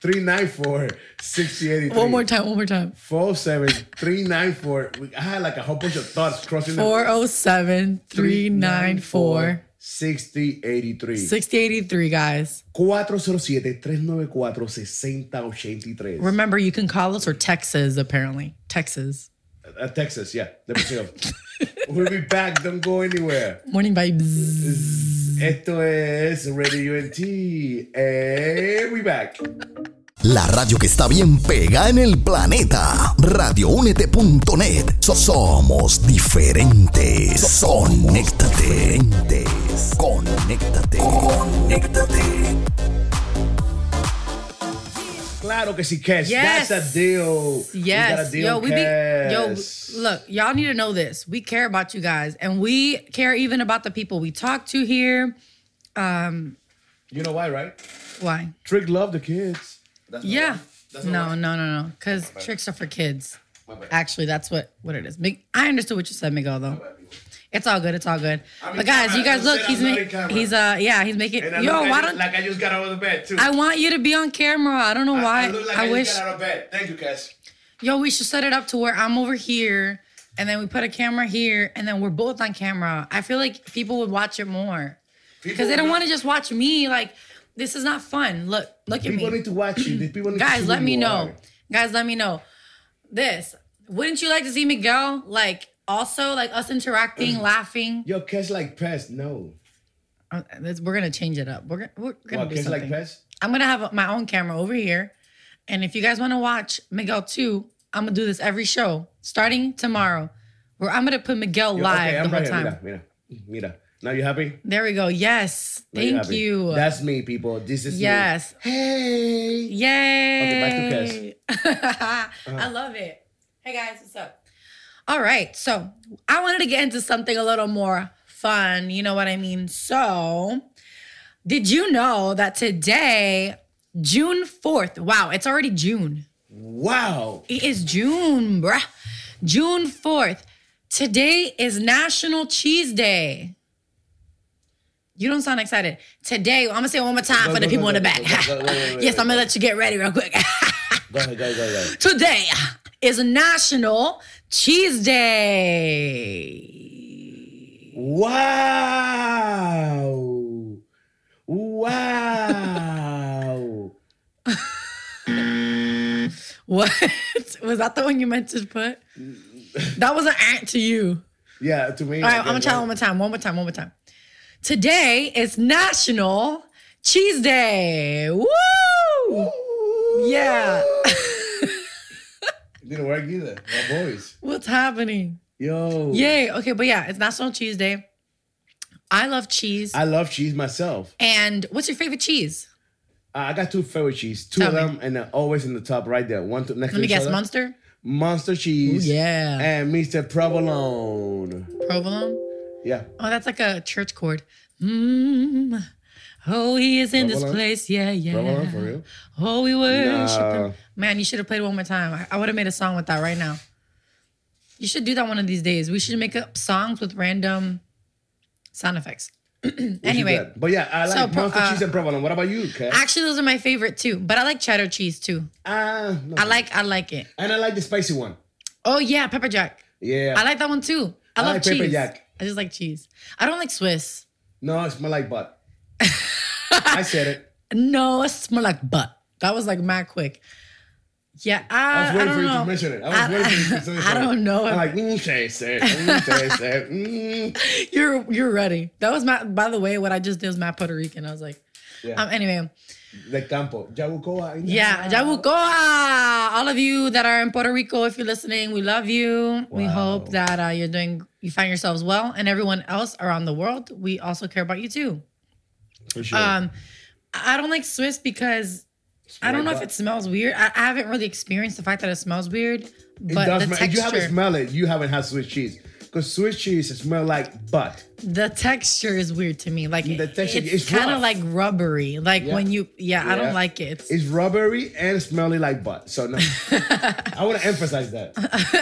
394 6083. One more time. One more time. 47 394. I had like a whole bunch of thoughts crossing the 407 394 6083. 6083, guys. 407-394-6083. Remember, you can call us or Texas, apparently. Texas. Uh, Texas, yeah. Let me see. we'll be back. Don't go anywhere. Morning vibes. Esto es Radio Únete. And we back. La radio que está bien pega en el planeta. Radioúnete.net. So- somos diferentes. Conéctate. Conéctate. Conéctate. Claro que sí, Cash. Yes. That's a deal. We got Yes. a deal, Yo, we be yo, look, y'all need to know this. We care about you guys and we care even about the people we talk to here. You know why, right? Why? Trick love the kids. That's Yeah. That's not No, why. no, no, no. Because tricks are for kids. Actually, that's what what it is. I understood what you said, Miguel. Though it's all good. It's all good. I'm in But guys, camera. you guys look. He's I'm ma- he's uh yeah he's making. And I Yo, look why like, don't like I just got out of the bed, too. I want you to be on camera? I don't know why. I, look like I, I, wish. just got out of bed. Thank you, guys. Yo, we should set it up to where I'm over here, and then we put a camera here, and then we're both on camera. I feel like people would watch it more because they don't want to just watch me. Like This is not fun. Look, look at People me. need to watch you. These people Guys, let me know. are. Guys, let me know. This. Wouldn't you like to see Miguel like also like us interacting, laughing? Yo, catch like Pez. No. Uh, We're gonna change it up. We're gonna we're gonna do something. like Pez? I'm gonna have my own camera over here, and if you guys want to watch Miguel too, I'm gonna do this every show starting tomorrow. Where I'm gonna put Miguel Yo, live okay, the whole right time. here. Mira, mira, mira. Now you happy? There we go. Yes, Now thank happy? you. That's me, people. This is yes. me. Hey. Yay! Okay, back to I Uh-huh. love it. Hey guys, what's up? All right, so I wanted to get into something a little more fun. You know what I mean? So, did you know that today, June 4th, wow, it's already June. Wow. It is June, bruh. June 4th. Today is National Cheese Day. You don't sound excited. Today, I'm gonna say it one more time Go, for the go, people go, in the back. yes, I'm gonna let you get ready real quick. Go ahead, go ahead, go ahead. Today is National Cheese Day. Wow. Wow. What? Was that the one you meant to put? Mm. That was an ant to you. yeah, to me. All right, I'm gonna try it one more time. One more time. One more time. Today is National Cheese Day. Woo! Yeah. Didn't work either. My boys. What's happening? Yo. Yay. Okay, but yeah, it's National Cheese Day. I love cheese. I love cheese myself. and what's your favorite cheese? Uh, I got two favorite cheese. Two Tell of me. them, and they're always in the top right there. One to, next Let to me guess, other. Munster, Monster cheese. Ooh, yeah. And Mr. Provolone. provolone. Yeah. Oh, that's like a church chord. Mm. Oh, he is in this place. Yeah, yeah. Provolone for real? Oh, we worship Nah. him. Man, you should have played one more time. I, I would have made a song with that right now. You should do that one of these days. We should make up songs with random sound effects. We should do anyway. But yeah, I like So, monster uh, cheese and provolone. What about you, Kat? actually, those are my favorite too. But I like cheddar cheese too. Ah, no. I like, I like it. and I like the spicy one. Oh yeah, pepper jack. Yeah. I like that one too. I, I love like cheese. pepper jack. I just like cheese. I don't like Swiss. No, it's smell like butt. I said it. No, it's smell like butt. That was like mad quick. Yeah, I I, was I, waiting don't for you know. to mention it. I was I- waiting for you to say it. I don't know I'm like, mm, taste it. Mm, taste it. Mm. You're you're ready. That was my. By the way, what I just did was my Puerto Rican. I was like, Yeah. um. Anyway, De campo. Yabucoa. yeah, Yabucoa. All of you that are in Puerto Rico, if you're listening, we love you. We hope that uh, you're doing, you find yourselves well, and everyone else around the world. We also care about you too. For sure. Um, I don't like Swiss because I don't know if it smells weird. I, I haven't really experienced the fact that it smells weird, It but does the smell. If you haven't smelled it, you haven't had Swiss cheese. Because Swiss cheese smell like butt. the texture is weird to me. Like The texture it's, is kind of like rubbery. Like Yeah. when you, yeah, I don't like it. It's, It's rubbery and smelly like butt. So no, I want to emphasize that.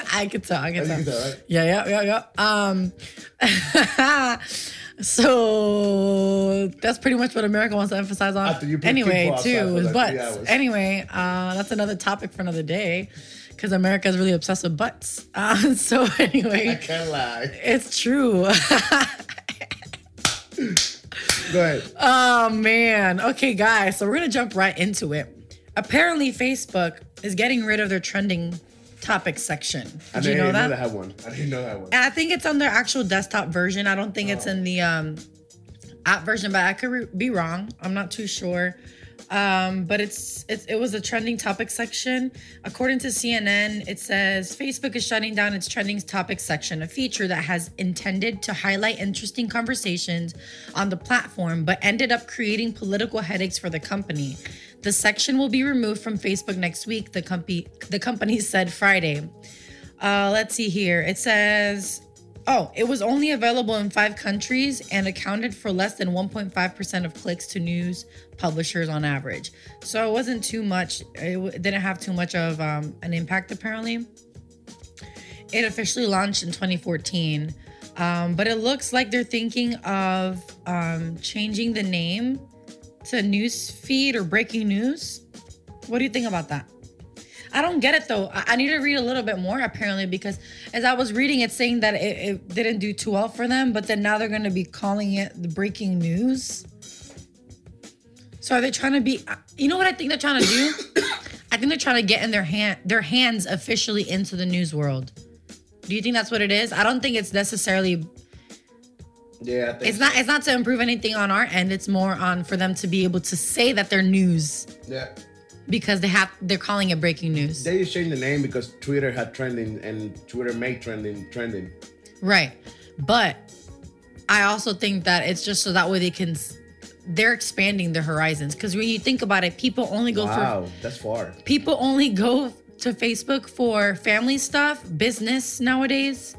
I could tell. I could tell. can tell, right? Yeah, yeah, yeah, yeah. Um, so that's pretty much what America wants to emphasize on. After you Anyway, too, for is like butts. Anyway, uh, that's another topic for another day, because America is really obsessed with butts. Uh, so I anyway, can't lie. it's true. Go ahead. oh man. Okay, guys. So we're gonna jump right into it. Apparently, Facebook is getting rid of their trending topics section. I Did you know, I didn't know that? know that had one. I didn't know that one. And I think it's on their actual desktop version. I don't think it's in the um, app version, but I could re- be wrong. I'm not too sure. Um, but it's, it was a trending topic section. According to CNN, it says Facebook is shutting down its trending topic section, a feature that has intended to highlight interesting conversations on the platform, but ended up creating political headaches for the company. The section will be removed from Facebook next week. The company the company said Friday. Uh, let's see here. It says, oh, it was only available in five countries and accounted for less than 1.5% of clicks to news publishers on average. So it wasn't too much. It didn't have too much of um, an impact, apparently. It officially launched in 2014. Um, but it looks like they're thinking of um, changing the name to news feed or breaking news. What do you think about that? I don't get it though. I, I need to read a little bit more apparently because as I was reading, it's saying that it, it didn't do too well for them, but then now they're going to be calling it the breaking news. So are they trying to be? You know what I think they're trying to do? I think they're trying to get in their hand, their hands officially into the news world. Do you think that's what it is? I don't think it's necessarily. Yeah, I think It's not. It's not to improve anything on our end. It's more on for them to be able to say that they're news Yeah. because they have. They're calling it breaking news. They just changed the name because Twitter had trending and Twitter made trending trending. Right. But I also think that it's just so that way they can they're expanding their horizons because when you think about it, people only go Wow, that's far. people only go to Facebook for family stuff, business nowadays.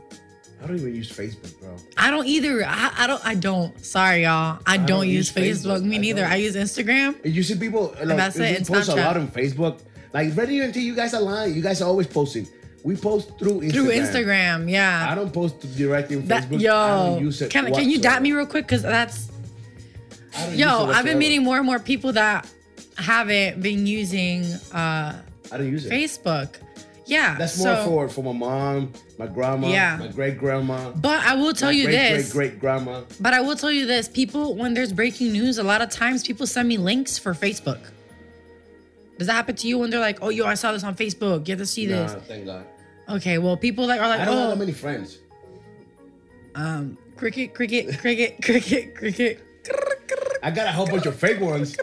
I don't even use Facebook, bro. I don't either. I, I don't. I don't. Sorry, y'all. I, don't, don't use Facebook. Facebook. Me I neither. don't. I use Instagram. You see people like that's it, and post a lot on Facebook. Like ready until you guys are lying. You guys are always posting. We post through Instagram. Through Instagram, yeah. I don't post directly on That, Facebook. yo, I use it. can can you dot me real quick? Cause that's I yo. I've been meeting more and more people that haven't been using uh I don't use it. Facebook. Yeah, That's more so- for for my mom, my grandma, Yeah. my great grandma. But I will tell you great, this. Great great grandma. But I will tell you this: people, when there's breaking news, a lot of times people send me links for Facebook. Does that happen to you when they're like, "Oh, yo, I saw this on Facebook. You have to see Nah, this." thank God. Okay, well, people that are like, I don't have that "Oh, many friends. um, cricket, cricket, cricket, cricket, cricket." I got a whole bunch of fake ones.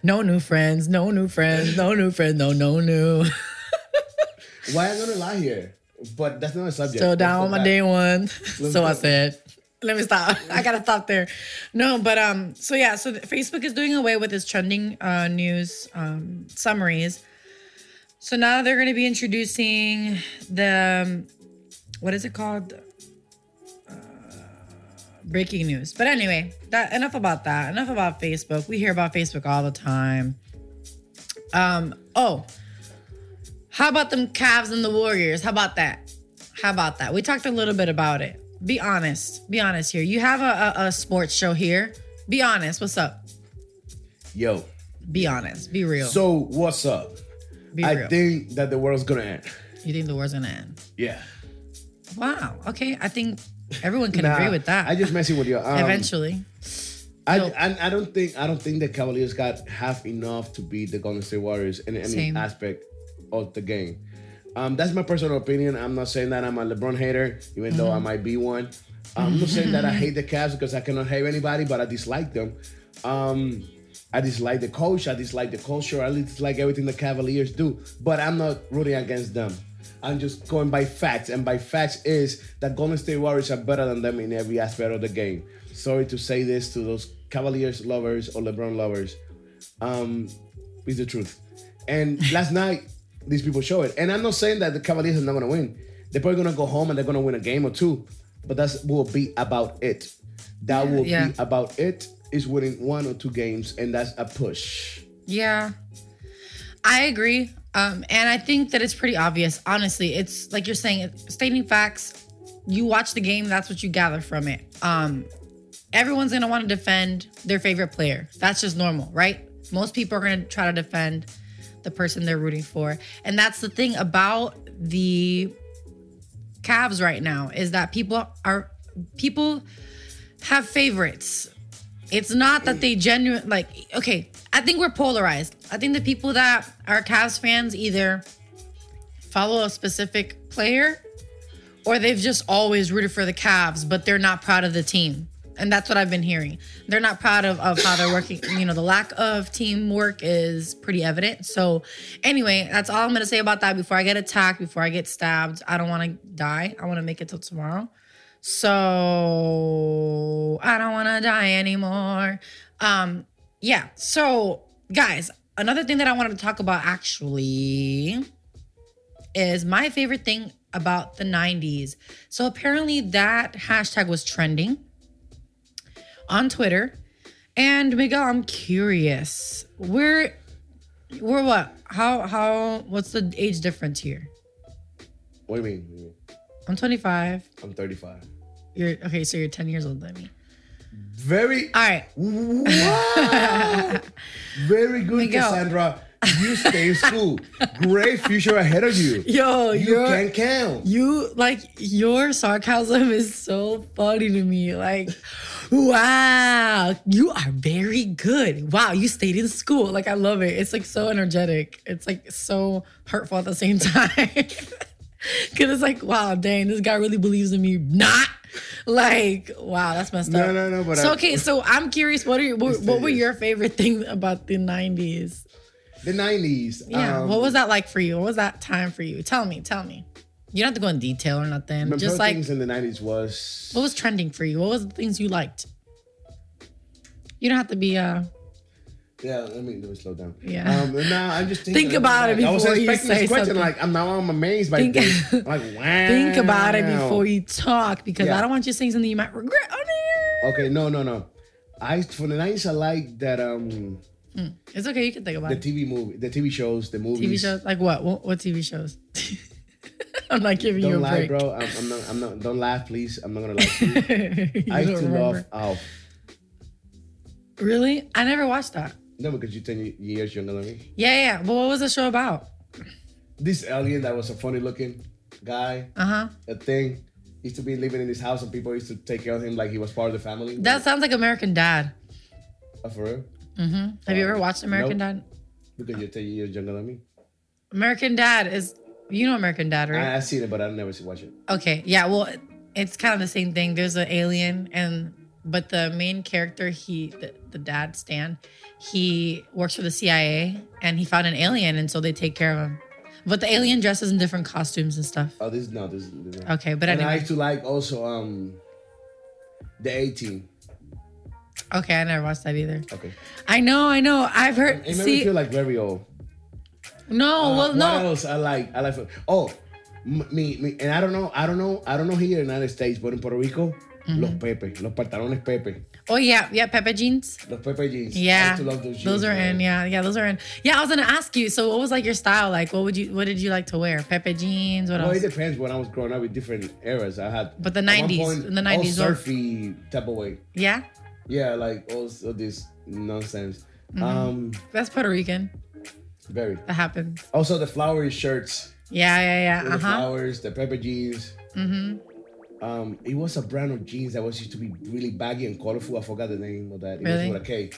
No new friends, no new friends, no new friends, no no new. Why am I gonna lie here? But that's not a subject. Let's down on my day one. so I said, let me stop. I gotta stop there. No, but um, so yeah, so Facebook is doing away with its trending uh, news um, summaries. So now they're gonna be introducing the um, what is it called? Breaking news. But anyway, that enough about that. Enough about Facebook. We hear about Facebook all the time. Um. Oh. How about them Cavs and the Warriors? How about that? How about that? We talked a little bit about it. Be honest. Be honest here. You have a, a, a sports show here. Be honest. What's up? Yo. Be honest. Be real. So what's up? Be I real. think that the world's gonna end. you think the world's gonna end? Yeah. Wow. Okay. I think everyone can Nah, agree with that. I just messing with you. Um, Eventually. I, I I don't think I don't think the Cavaliers got half enough to beat the Golden State Warriors in any Same. aspect of the game. Um, that's my personal opinion. I'm not saying that I'm a LeBron hater, even though Mm-hmm. I might be one. I'm not saying that I hate the Cavs because I cannot hate anybody, but I dislike them. Um, I dislike the coach. I dislike the culture. I dislike everything the Cavaliers do. But I'm not rooting against them. I'm just going by facts, and by facts is that Golden State Warriors are better than them in every aspect of the game. Sorry to say this to those Cavaliers lovers or LeBron lovers. Um, it's the truth. And last night, these people show it. And I'm not saying that the Cavaliers are not gonna win. They're probably gonna go home and they're gonna win a game or two. But that will be about it. That will Yeah. be about it. Is winning one or two games, and that's a push. Yeah. I agree. Um, and I think that it's pretty obvious. Honestly, it's like you're saying, stating facts. You watch the game, that's what you gather from it. Um, everyone's gonna want to defend their favorite player. That's just normal, right? Most people are gonna try to defend the person they're rooting for. And that's the thing about the Cavs right now is that people are people have favorites. It's not that they genuine like okay, I think we're polarized. I think the people that are Cavs fans either follow a specific player or they've just always rooted for the Cavs, but they're not proud of the team. And that's what I've been hearing. They're not proud of, of how they're working. You know, the lack of teamwork is pretty evident. So, anyway, that's all I'm going to say about that before I get attacked, before I get stabbed. I don't want to die. I want to make it till tomorrow. So, I don't want to die anymore. Um, yeah. So, guys, another thing that I wanted to talk about actually is my favorite thing about the 90s. So apparently that hashtag was trending on Twitter. And Miguel, I'm curious. We're we're what? How how what's the age difference here? What do you mean? I'm 25. I'm 35. You're okay, so you're 10 years older than me. Very, All right. Wow. very good, Miguel. Cassandra. You stay in school. Great future ahead of you. Yo, You can count. you like your sarcasm is so funny to me. Like wow, you are very good. Wow, you stayed in school. Like I love it. It's like so energetic. It's like so hurtful at the same time. Cause it's like, wow, dang, this guy really believes in me. Not like, wow, that's messed No, up. no, no, but so I- okay, so I'm curious. What are your, what, what were your favorite things about the '90s? The nineties. Yeah, um, what was that like for you? What was that time for you? Tell me, tell me. You don't have to go in detail or nothing. Just like, things in the nineties was what was trending for you? What was the things you liked? You don't have to be uh yeah. Let me let me slow down. Yeah. Um, no, I'm just thinking Think about it I was before you expecting say this question. something. Like I'm now I'm amazed by Think- this. I'm like wow. think about it before you talk because Yeah. I don't want you saying something you might regret on here. Okay, no, no, no. I for the nineties I like that um It's okay, you can think about the it. TV movie, the TV shows, the movies. TV shows like what? What, what TV shows? I'm not giving you a Don't lie, break. bro. I'm, I'm not. I'm not. Don't laugh, please. I'm not gonna lie I don't used to remember. love Alf. Really? I never watched that. No, because you're ten years younger than me. Yeah, yeah. But what was the show about? This alien that was a funny looking guy, Uh huh. a thing, used to be living in his house, and people used to take care of him like he was part of the family. That sounds like American Dad. Oh, for real? Have you ever watched American nope. Dad? Because you're ten years younger than me. American Dad is you know American Dad, right? I, I seen it, but I've never see watch it. Okay, yeah, well, it's kind of the same thing. There's an alien, and but the main character, he the, the dad Stan, he works for the CIA, and he found an alien, and so they take care of him. But the alien dresses in different costumes and stuff. Oh, this no, this. this Okay, but and I anyway, used to like also um the A-Team. okay, I never watched that either. Okay, I know, I know, I've heard. it made me feel like very old. no, Uh, well, what no, else I like? I like. Oh, me, me, and I don't know. I don't know. I don't know here in the United States, but in Puerto Rico, Mm-hmm. los Pepe, los pantalones Pepe, oh yeah, yeah, Pepe jeans. los Pepe jeans. I Yeah, to love those jeans. those are man. in. Yeah, yeah, those are in. Yeah, I was gonna ask you. So, what was like your style? Like, what would you? What did you like to wear? Pepe jeans. What Well, else? it depends. When I was growing up with different eras, I had. But the 90s, point, in the 90s, what- surfy type of way. yeah, Yeah, like all all this nonsense. Mm-hmm. Um, that's Puerto Rican. very. That happens. Also, the flowery shirts. Yeah, yeah, yeah. Uh the flowers, the pepper jeans. Mm-hmm. Um, it was a brand of jeans that was used to be really baggy and colorful. I forgot the name of that. It Really? was with a K.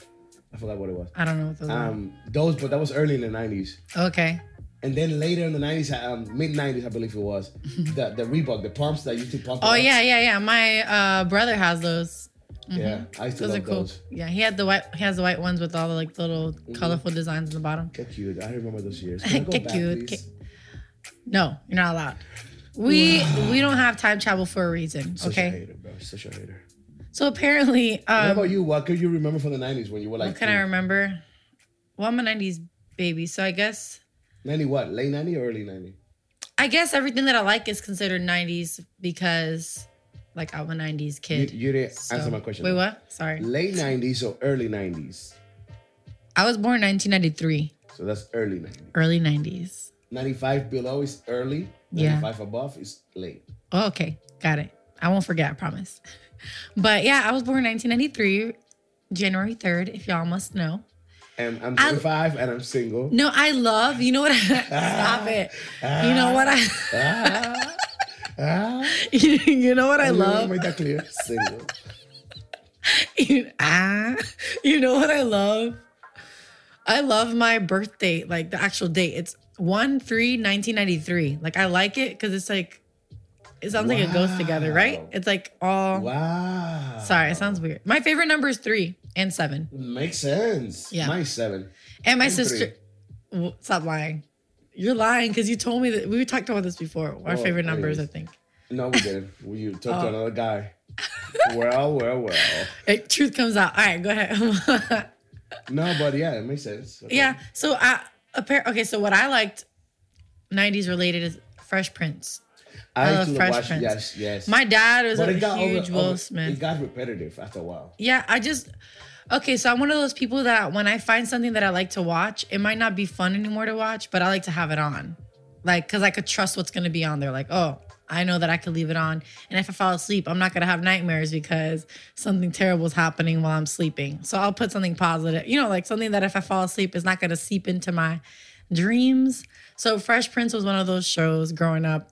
I forgot what it was. I don't know what those Um, those, but that was early in the '90s. Okay. And then later in the '90s, um, mid '90s, I believe it was, the the Reebok, the pumps that used to pump. Oh yeah, yeah, yeah. My uh, brother has those. yeah. I used to Those are love cool. those. Yeah, he had the white. He has the white ones with all the like little Mm-hmm. colorful designs on the bottom. Get cute. I remember those years. Can I go Get back, cute. please? No, you're not allowed. We we don't have time travel for a reason. Such a Okay. hater, bro. Such a hater. So apparently, what um, about you? What could you remember from the '90s when you were like? what can I remember? Well, I'm a '90s baby, so I guess '90 what? Late '90 or early '90? I guess everything that I like is considered '90s because, like, I'm a '90s You, kid. you didn't So- answer my question. Wait, what? Sorry. Late '90s or early '90s? I was born 1993, So that's early '90s. early 90s. 95 below is early. Yeah. 95 above is late. Oh, okay, got it. I won't forget, I promise. But yeah, I was born 1993, January 3rd, if y'all must know. And I'm I- 25 and I'm single. No, I love, you know what? Stop it. You know what I, Ah, ah. you know what I You love? Make that clear. Single. You- ah, you know what I love? I love my birth date, like the actual date. It's 1 3 1993. Like, I like it because it's like, it sounds like it goes together, right? It's like all. Wow. Sorry, it sounds weird. My favorite number is three and seven. Makes sense. Yeah. Mine's seven. And my And sister. W- Stop lying. You're lying because you told me that we talked about this before. Our Oh, favorite numbers, I think. No, we didn't. We you talked to Oh. another guy. well, well, well. Hey, truth comes out. All right, go ahead. No, but yeah, it makes sense. Okay. yeah. So I appar- Okay, so what I liked, '90s related is Fresh Prince. I love Fresh watch. Prince. Yes, yes. My dad was but a huge over, Will over- Smith. It got repetitive after a while. Yeah, I just okay. So I'm one of those people that when I find something that I like to watch, it might not be fun anymore to watch, but I like to have it on, like because I could trust what's gonna be on there. Like, oh, I know that I could leave it on, and if I fall asleep, I'm not gonna have nightmares because something terrible is happening while I'm sleeping. So I'll put something positive, you know, like something that if I fall asleep is not gonna seep into my dreams. So Fresh Prince was one of those shows growing up.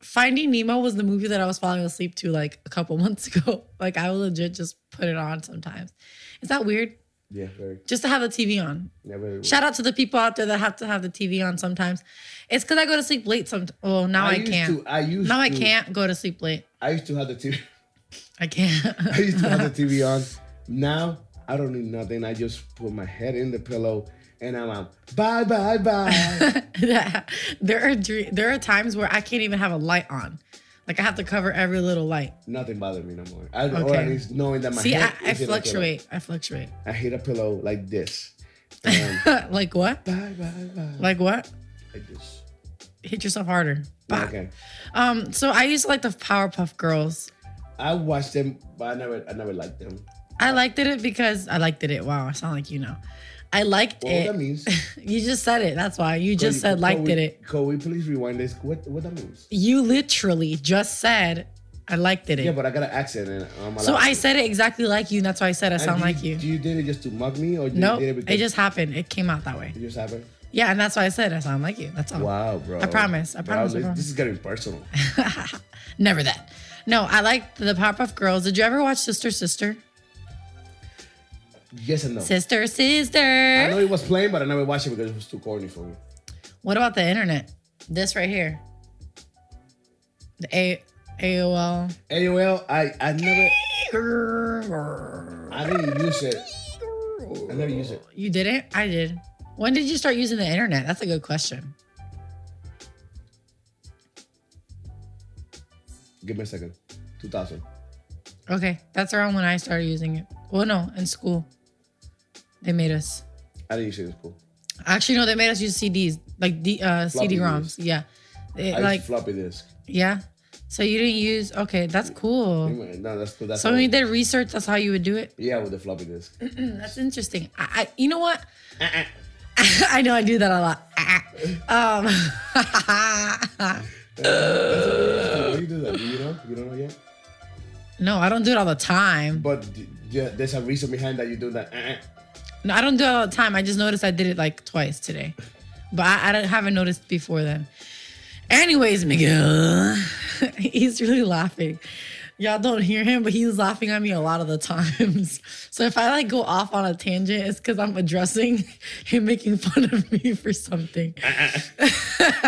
Finding Nemo was the movie that I was falling asleep to like a couple months ago. Like I will legit just put it on sometimes. Is that weird? Yeah, very. Just to have the TV on. Shout out to the people out there that have to have the TV on sometimes. It's because I go to sleep late. Some. Oh, now I, used can't. To, I used now I can't go to sleep late. I used to have the TV. I can't. I used to have the TV on. Now I don't need nothing. I just put my head in the pillow and I'm out. Bye bye bye. there are dre- there are times where I can't even have a light on. Like I have to cover every little light. Nothing bothers me no more. I, Or at least knowing that my See, I, I is in the pillow. fluctuate. I fluctuate. I hit a pillow like this. Like what? bye bye bye. Like what? Like this. Hit yourself harder. Okay. Um. So I used to like the Powerpuff Girls. I watched them, but I never, I never liked them. I liked it because I liked it. Wow, I sound like you know. I liked What it. that means? You just said it. That's why you just Could- said liked we- it. Could we please rewind this? What what that means? You literally just said I liked it. Yeah, but I got an accent and I'm so I said it exactly like you, and that's why I said I And sound do like you. Do you did it just to mug me, or No, did it it, just happened. It came out that way. it just happened? Yeah, and that's why I said I sound like you. That's all. Wow, bro. I promise. I promise, I this, promise. this is getting personal. Never that. No, I like the Powerpuff Girls. Did you ever watch Sister Sister? yes and no. Sister Sister. I know it was playing, but I never watched it because it was too corny for me. What about the internet? This right here. The A AOL. AOL, I I never, I didn't use it. I never used it. You didn't? I did. When did you start using the internet? That's a good question. Give me a second. 2000. Okay, that's around when I started using it. Well, no, in school. They made us. I didn't use it in school. Actually, no, they made us use CDs, like the uh, CD-ROMs. disk. Yeah, They- I like used floppy disk. yeah. So you didn't use? Okay, that's cool. No, that's cool. That's So when you did research, that's how you would do it. Yeah, with the floppy disk. That's interesting. I, I you know what? I know I do that a lot. um, Do you do that? Do you know? You don't know yet? no, I don't do it all the time. But yeah, there's a reason behind that you do that. Uh-uh. No, I don't do it all the time. I just noticed I did it like twice today, but I, I haven't noticed before then. Anyways, Miguel, he's really laughing. Y'all don't hear him, but he's laughing at me a lot of the times. So if I like go off on a tangent, it's because I'm addressing him making fun of me for something.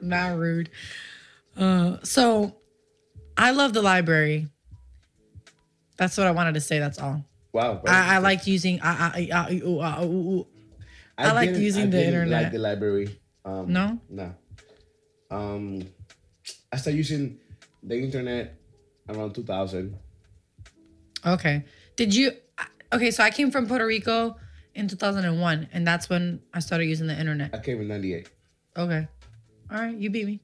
Not rude. Uh, so I love the library. That's what I wanted to say. That's all. Wow. I, I liked using. I, I, I, ooh, ah, ooh, ooh. I like didn't- using I the didn't internet. Like the library. Um, No? No. Um, I started using the internet around 2000. Okay. Did you? Okay, so I came from Puerto Rico in 2001, and that's when I started using the internet. I came in 98. Okay. All right, you beat me.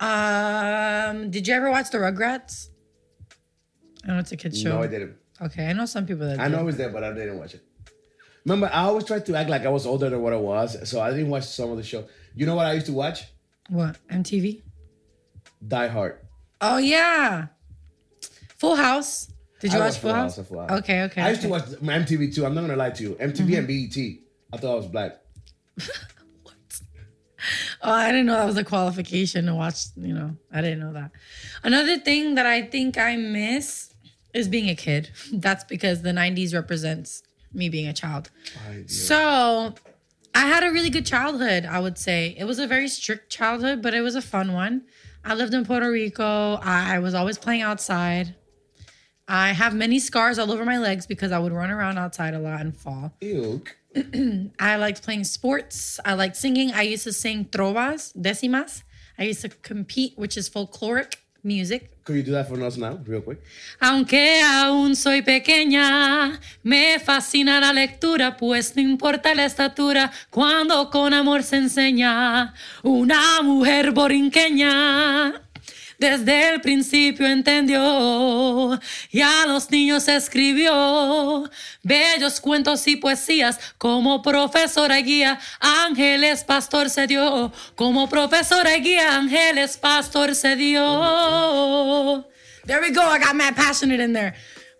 Um, did you ever watch the Rugrats? I know it's a kid show. No, I didn't. Okay, I know some people that. I know it was there, but I didn't watch it. Remember, I always tried to act like I was older than what I was, so I didn't watch some of the show. You know what I used to watch? What MTV? Die Hard. Oh yeah, Full House. Did you I watch Full House? I Full House. Okay, okay. I used to watch MTV too. I'm not gonna lie to you. MTV and mm-hmm. BET. I thought I was black. Oh, I didn't know that was a qualification to watch. You know, I didn't know that. Another thing that I think I miss is being a kid. That's because the 90s represents me being a child. So I had a really good childhood, I would say. It was a very strict childhood, but it was a fun one. I lived in Puerto Rico. I was always playing outside. I have many scars all over my legs because I would run around outside a lot and fall. Ew. I liked playing sports. I liked singing. I used to sing trovas, decimas. I used to compete, which is folkloric music. Could you do that for us now, real quick? Aunque aún soy pequeña, me fascina la lectura, pues no importa la estatura, cuando con amor se enseña una mujer borinqueña. Desde el principio entendió y a los niños escribió bellos cuentos y poesías como profesora y guía. Ángeles Pastor se dio, como profesora y guía. Ángeles Pastor se dio. There we go. I got mad passionate in there.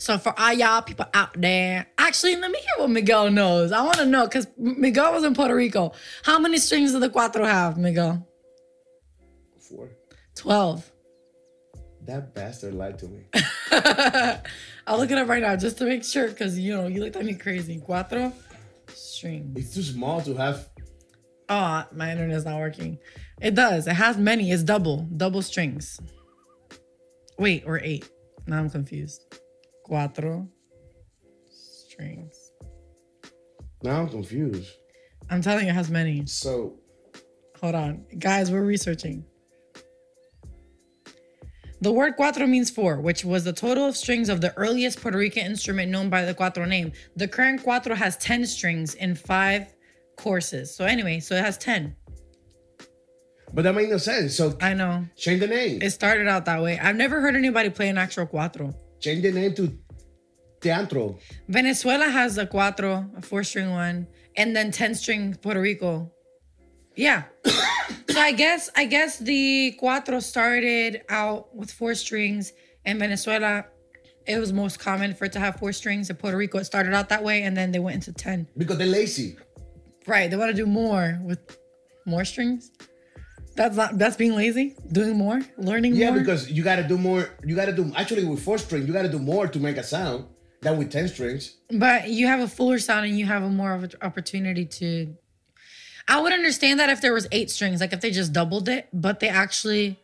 So for all y'all people out there, actually, let me hear what Miguel knows. I want to know because Miguel was in Puerto Rico. How many strings does the cuatro have, Miguel? Four. 12. That bastard lied to me. I'll look it up right now just to make sure because, you know, you looked at me crazy. Cuatro strings. it's too small to have. Oh, my internet's not working. It does. It has many. It's double, double strings. Wait, or eight. Now I'm confused. Cuatro strings. Now I'm confused. I'm telling you, it has many. So Hold on. Guys, we're researching. The word cuatro means four, which was the total of strings of the earliest Puerto Rican instrument known by the cuatro name. The current cuatro has 10 strings in five courses. So, anyway, so it has 10. But that made no sense. So I know. change the name. It started out that way. I've never heard anybody play an actual cuatro. Change the name to teatro. Venezuela has a cuatro, a four string one, and then 10 string Puerto Rico. Yeah. so I guess I guess the cuatro started out with four strings. In Venezuela, it was most common for it to have four strings. In Puerto Rico, it started out that way, and then they went into 10. Because they're lazy. Right. They want to do more with more strings. That's not that's being lazy. Doing more, learning Yeah, more. because you gotta do more. You gotta do actually with four string. You gotta do more to make a sound than with ten strings. But you have a fuller sound and you have a more of an opportunity to. I would understand that if there was eight strings, like if they just doubled it, but they actually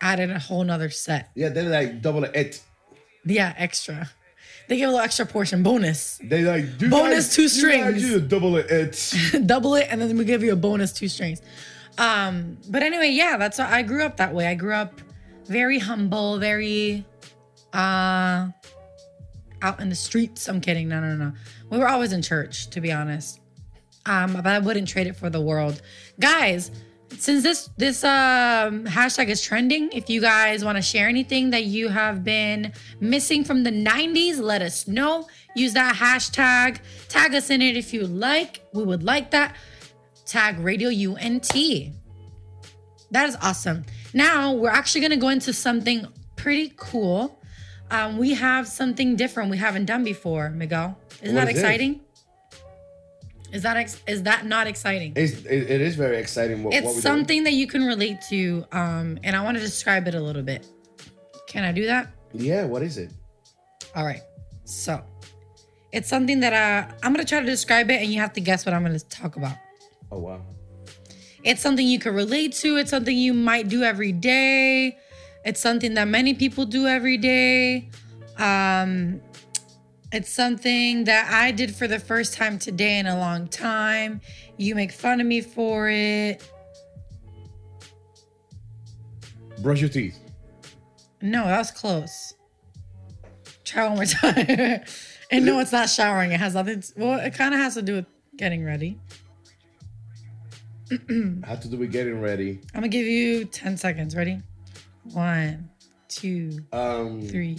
added a whole nother set. Yeah, they're like double it. Yeah, extra. They give a little extra portion, bonus. They like you Bonus guys- two you guys strings. do the double it. Double it, and then we give you a bonus two strings. Um, but anyway, yeah, that's what I grew up that way. I grew up very humble, very uh out in the streets. I'm kidding. No, no, no. We were always in church, to be honest. Um, but I wouldn't trade it for the world. Guys, since this this um hashtag is trending, if you guys want to share anything that you have been missing from the 90s, let us know. Use that hashtag. Tag us in it if you like. We would like that. Tag Radio Únete. That is awesome. Now we're actually gonna go into something pretty cool. Um, we have something different we haven't done before, Miguel. Isn't What that is exciting? Is that ex- is that not exciting? It's, it, it is very exciting. What, it's what something that you can relate to, um, and I want to describe it a little bit. Can I do that? Yeah, what is it? All right. So, it's something that uh, I'm gonna try to describe it, and you have to guess what I'm gonna talk about. Oh wow. It's something you can relate to. It's something you might do every day. It's something that many people do every day. Um, it's something that I did for the first time today in a long time. You make fun of me for it. Brush your teeth. No, that was close. Try one more time. and no, it's not showering. It has nothing. To, well, it kind of has to do with getting ready. How to do with getting ready. I'm gonna give you 10 seconds. Ready? One, two, Um, three,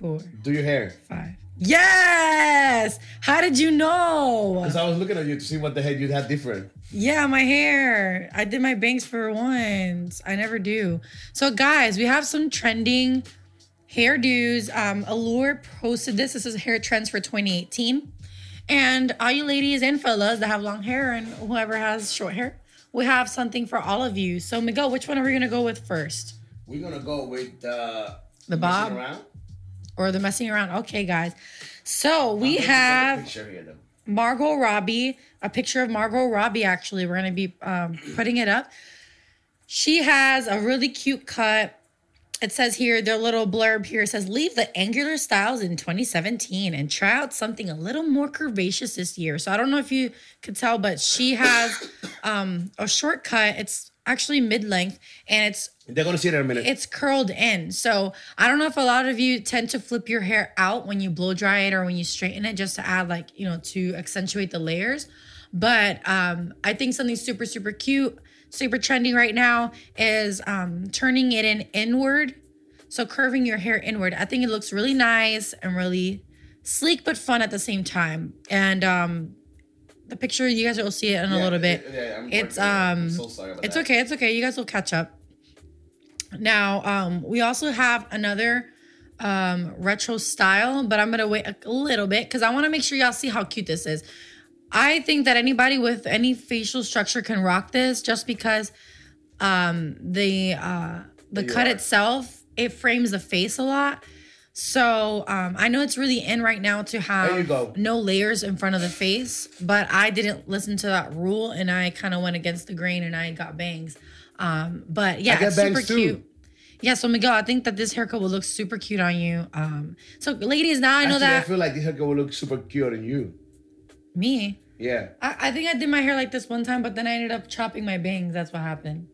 four, do your hair. five. Yes! How did you know? Because I was looking at you to see what the head you'd have different. Yeah, my hair. I did my bangs for once. I never do. So, guys, we have some trending hairdos. Um, Allure posted this. This is hair trends for 2018. And all you ladies and fellas that have long hair and whoever has short hair, we have something for all of you. So, Miguel, which one are we gonna go with first? We're gonna go with uh, The bob around. or the messing around? Okay, guys. So we I'm looking for the have here. Margot Robbie, a picture of Margot Robbie. Actually, we're gonna be um, putting it up. She has a really cute cut. It says here, their little blurb here says, "Leave the angular styles in 2017 and try out something a little more curvaceous this year." So I don't know if you could tell, but she has um, a shortcut. It's actually mid-length, and it's They're gonna see it in a minute. it's curled in. So I don't know if a lot of you tend to flip your hair out when you blow dry it or when you straighten it just to add like, you know, to accentuate the layers. But um, I think something super, super cute, super trendy right now is um, turning it in inward. So curving your hair inward. I think it looks really nice and really sleek but fun at the same time. And um, the picture you guys will see it in a little bit. it's um, it's okay. It's okay. You guys will catch up. Now, um, we also have another um retro style, but I'm gonna wait a little bit because I want to make sure y'all see how cute this is. I think that anybody with any facial structure can rock this just because um the uh the cut itself it frames the face a lot. So um I know it's really in right now to you have no layers in front of the face, but I didn't listen to that rule and I kind of went against the grain and I got bangs. Um but yeah, it's super too. cute. Yeah, so Miguel, I think that this haircut will look super cute on you. Um, so ladies, now I know Actually, I feel like this haircut will look super cute on you. me. Yeah. I, I think I did my hair like this one time, but then I ended up chopping my bangs. That's what happened.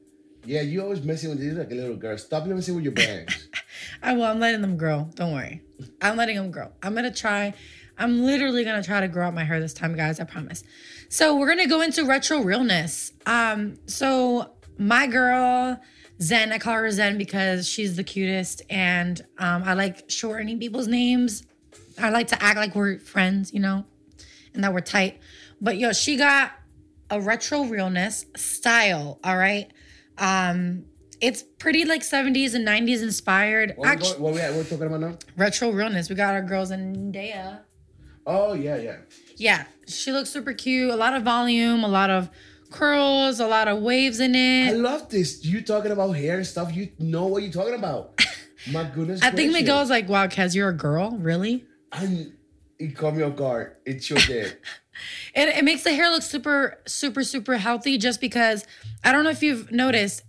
Yeah, you always messing with these like a little girl. Stop messing with your bangs. I will. I'm letting them grow. Don't worry. I'm letting them grow. I'm gonna try. I'm literally gonna try to grow out my hair this time, guys. I promise. So we're gonna go into retro realness. Um, so my girl Zen, I call her Zen because she's the cutest, and um, I like shortening people's names. I like to act like we're friends, you know, and that we're tight. But yo, she got a retro realness style. All right. Um, it's pretty like 70s and 90s inspired. What, Actu- what we at? What talking about now? retro realness. We got our girl Zendaya. Oh yeah, yeah. Yeah, she looks super cute. A lot of volume, a lot of curls, a lot of waves in it. I love this. You talking about hair and stuff. You know what you're talking about. My goodness. I think. Miguel's like, wow, Kez, you're a girl? Really? And it caught me off guard. It sure did. It, it makes the hair look super, super, super healthy just because I don't know if you've noticed,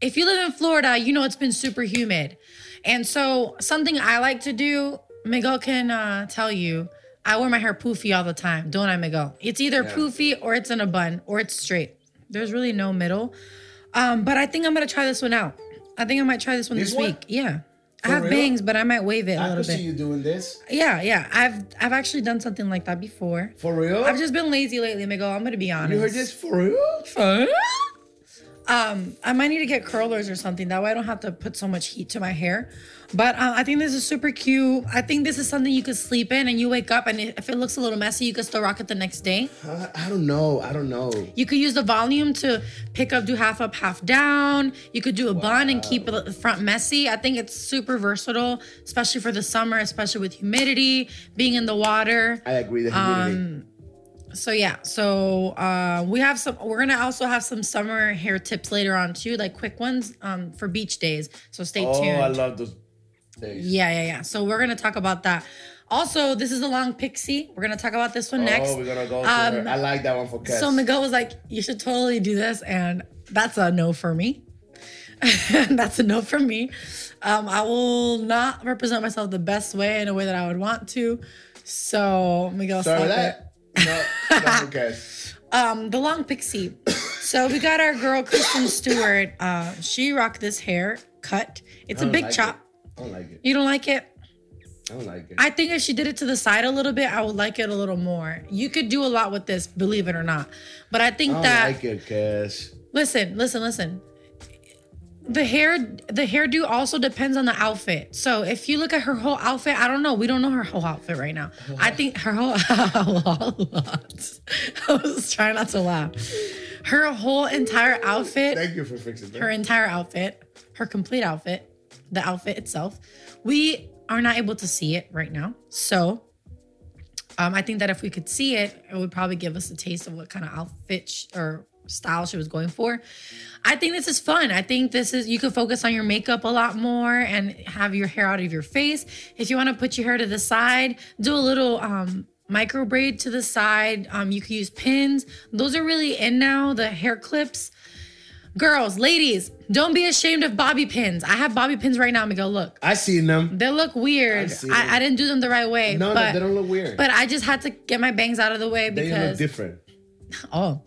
if you live in Florida, you know it's been super humid. And so something I like to do, Miguel can uh, tell you, I wear my hair poofy all the time, don't I, Miguel? It's either poofy or it's in a bun or it's straight. There's really no middle. Um, but I think I'm gonna try this one out. I think I might try this one This this, one? week. Yeah. I have real? bangs, but I might wave it a I little could see you doing this. Yeah, yeah. I've I've actually done something like that before. For real? I've just been lazy lately, Miguel. I'm gonna be honest. you heard this for real? Huh? Um, I might need to get curlers or something. That way I don't have to put so much heat to my hair. But uh, I think this is super cute. I think this is something you could sleep in and you wake up and it, if it looks a little messy, you could still rock it the next day. I, I don't know. I don't know. You could use the volume to pick up, do half up, half down. You could do a bun and keep the front messy. I think it's super versatile, especially for the summer, especially with humidity, being in the water. I agree. The humidity. Um, So yeah, so uh, we have some. We're gonna also have some summer hair tips later on too, like quick ones um, for beach days. So stay oh, tuned. Oh i love those yeah, yeah, yeah. So we're gonna talk about that. Also, this is a long pixie. We're gonna talk about this one next. Oh, we're gonna go. to Um. I like that one for Kez. So Miguel was like, "You should totally do this," and that's a no for me. that's a no for me. Um, I will not represent myself the best way in a way that I would want to. So Miguel, Sorry stop with it. that. No, Kez. Um, the long pixie. so we got our girl Kristen Stewart. Uh, she rocked this hair cut. It's a big like chop. It. I don't like it. You don't like it? I don't like it. I think if she did it to the side a little bit, I would like it a little more. You could do a lot with this, believe it or not. But I think I that like it, Kez. listen, listen, listen. The hair, the hairdo also depends on the outfit. So if you look at her whole outfit, I don't know. We don't know her whole outfit right now. I think her whole. I was trying not to laugh. Her whole entire outfit Thank you for fixing that. her entire outfit, her complete outfit, the outfit itself. We are not able to see it right now. So um, I think that if we could see it, it would probably give us a taste of what kind of outfit sh- or style she was going for. I think this is fun. I think this is, you could focus on your makeup a lot more and have your hair out of your face. If you want to put your hair to the side, do a little, um, micro braid to the side. Um, you could use pins. Those are really in now, the hair clips. Girls, ladies, don't be ashamed of bobby pins. I have bobby pins right now. Miguel, look. I seen them. They look weird. I I. I didn't do them the right way. No, but, no, they don't look weird. But I just had to get my bangs out of the way because they look different. oh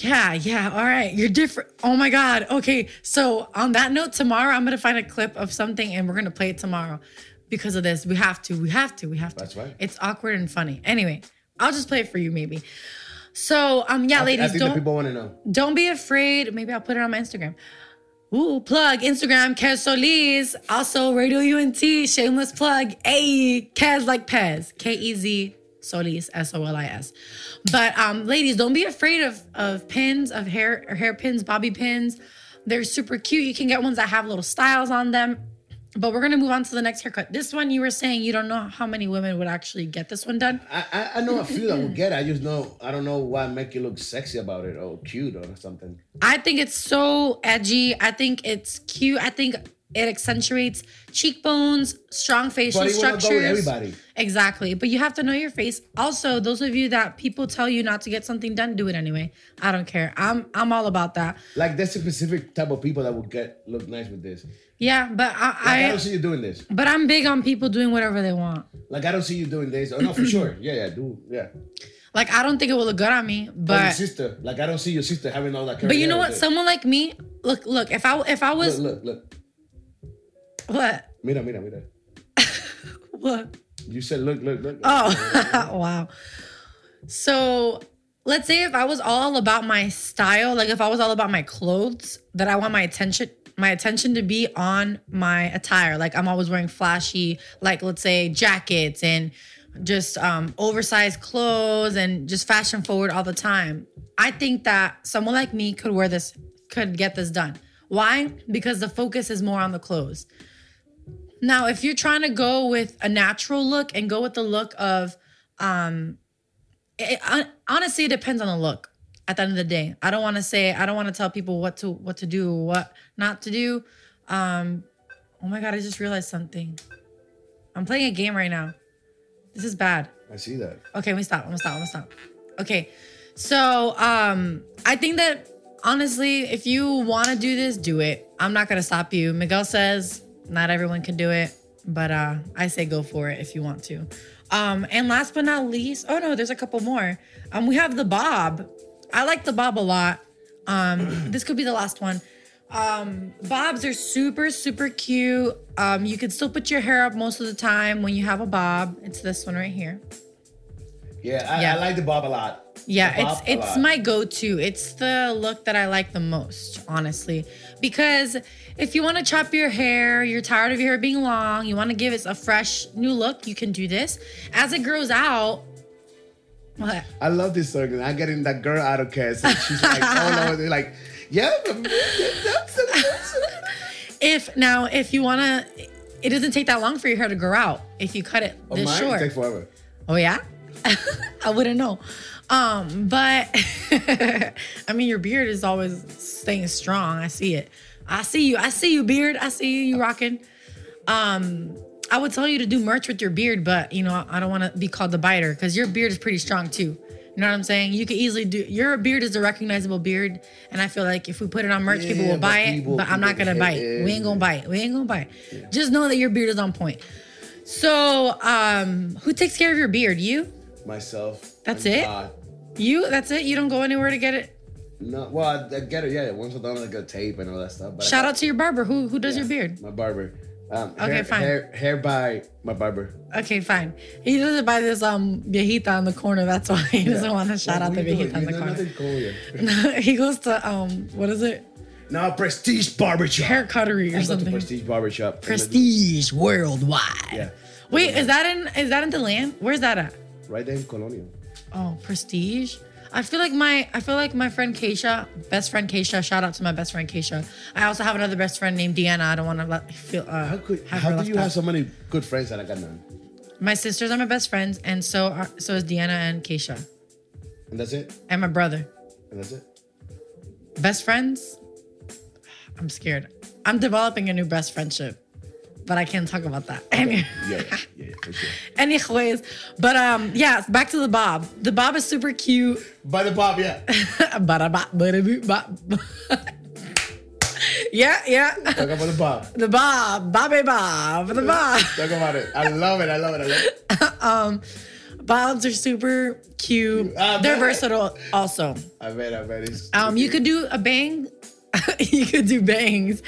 yeah, yeah. All right. You're different. Oh my God. Okay. So on that note, tomorrow I'm gonna find a clip of something and we're gonna play it tomorrow because of this. We have to, we have to, we have to. That's right. It's awkward and funny. Anyway, I'll just play it for you maybe. So um yeah, I, ladies, I don't people want to know. don't be afraid. Maybe I'll put it on my Instagram. Ooh, plug Instagram, Kez Solis. Also, Radio Únete, shameless plug. A Kez like Pez. K E Z Solis, S O L I S. But um, ladies, don't be afraid of of pins, of hair hair pins, bobby pins. They're super cute. You can get ones that have little styles on them. But we're gonna move on to the next haircut. This one, you were saying you don't know how many women would actually get this one done. I, I, I know a few that would get it. I just know I don't know why make you look sexy about it or cute or something. I think it's so edgy. I think it's cute. I think it accentuates cheekbones, strong facial But it will not structures. everybody. Exactly. But you have to know your face. Also, those of you that people tell you not to get something done, do it anyway. I don't care. I'm I'm all about that. Like there's a specific type of people that would get look nice with this. Yeah, but Like, I, I, I don't see you doing this. but I'm big on people doing whatever they want. Like I don't see you doing this. Oh no, for sure. Yeah, yeah, do yeah. Like I don't think it will look good on me, but sister. Like I don't see your sister having all that. but you know what? Someone like me, look look. If I if I was Look, look, look. What Mira, mira, mira. what You said look, look, look. Oh, wow. So let's say if I was all about my style, like if I was all about my clothes, that I want my attention my attention to be on my attire. Like I'm always wearing flashy, like let's say jackets and just um oversized clothes and just fashion forward all the time. I think that someone like me could wear this, could get this done. Why? Because the focus is more on the clothes. Now, if you're trying to go with a natural look and go with the look of, um, it, hon- honestly, it depends on the look. At the end of the day, I don't want to say I don't want to tell people what to what to do, what not to do. Um, oh my god, I just realized something. I'm playing a game right now. This is bad. I see that. Okay, we stop. I'm gonna stop. I'm gonna stop. Okay. So um I think that honestly, if you wanna do this, do it. I'm not gonna stop you. Miguel says not everyone can do it, but uh I say go for it if you want to. Um and last but not least, oh no, there's a couple more. Um we have the bob. I like the bob a lot. Um this could be the last one. Um, bobs are super, super cute. Um, you can still put your hair up most of the time when you have a bob. It's this one right here. Yeah, I, Yeah. I like the bob a lot. Yeah, it's it's lot. my go-to. It's the look that I like the most, honestly. Because if you want to chop your hair, you're tired of your hair being long, you want to give it a fresh new look, you can do this. As it grows out, what? I love this song. I'm getting that girl out of cast. And she's like all over like, yeah. but- If now if you want to it doesn't take that long for your hair to grow out if you cut it Oh, this mine short. takes forever. Oh yeah? I wouldn't know. Um, but I mean your beard is always staying strong. I see it. I see you. I see you, beard. I see you, you rocking. Um, I would tell you to do merch with your beard, but you know, I don't want to be called the biter because your beard is pretty strong too. You know what I'm saying? You could easily do your beard is a recognizable beard, and I feel like if we put it on merch, people will buy it. people- but I'm not gonna bite. We ain't gonna it. bite. We ain't gonna bite. Just know that your beard is on point. So, um, who takes care of your beard? You? Myself. That's it? God. You? That's it? You don't go anywhere to get it? No, well, I, I get it. Yeah, once I'm done, I got tape and all that stuff. But Shout out to your barber. Who who does yeah, your beard? My barber. Um, Okay, hair, fine. Hair, hair by my barber. Okay, fine. He doesn't buy this um viejita on the corner. That's why he doesn't want to shout Like, out the viejita on the corner. cool here. he goes to um what is it? Now Prestige Barbershop. Hair cuttery or I something. Prestige Barbershop. Prestige worldwide. Yeah. Wait, is that in is that in the land? Where's that at? Right there in Colonial. Oh, Prestige. I feel like my I feel like my friend Keisha, best friend Keisha. Shout out to my best friend Keisha. I also have another best friend named Deanna. I don't want to let feel. Uh, How could? have How do you have so many good friends that I got none? My sisters are my best friends, and so are, so is Deanna and Keisha, And that's it. and my brother. And that's it. Best friends? I'm scared. I'm developing a new best friendship, but I can't talk about that. Any- Yeah, yeah, yeah, for sure. Anyways, but um, yeah, back to the bob. The bob is super cute. By the Bob, yeah. Ba-da-ba, ba-da-boo, ba- yeah, yeah. Talk about the Bob. The bob, bobby bob, the bob. Talk about it. I love it. I love it. I love it. Bobs are super cute. I They're bet. versatile also. I bet. I bet it's. Um, you could do a bang. you could do bangs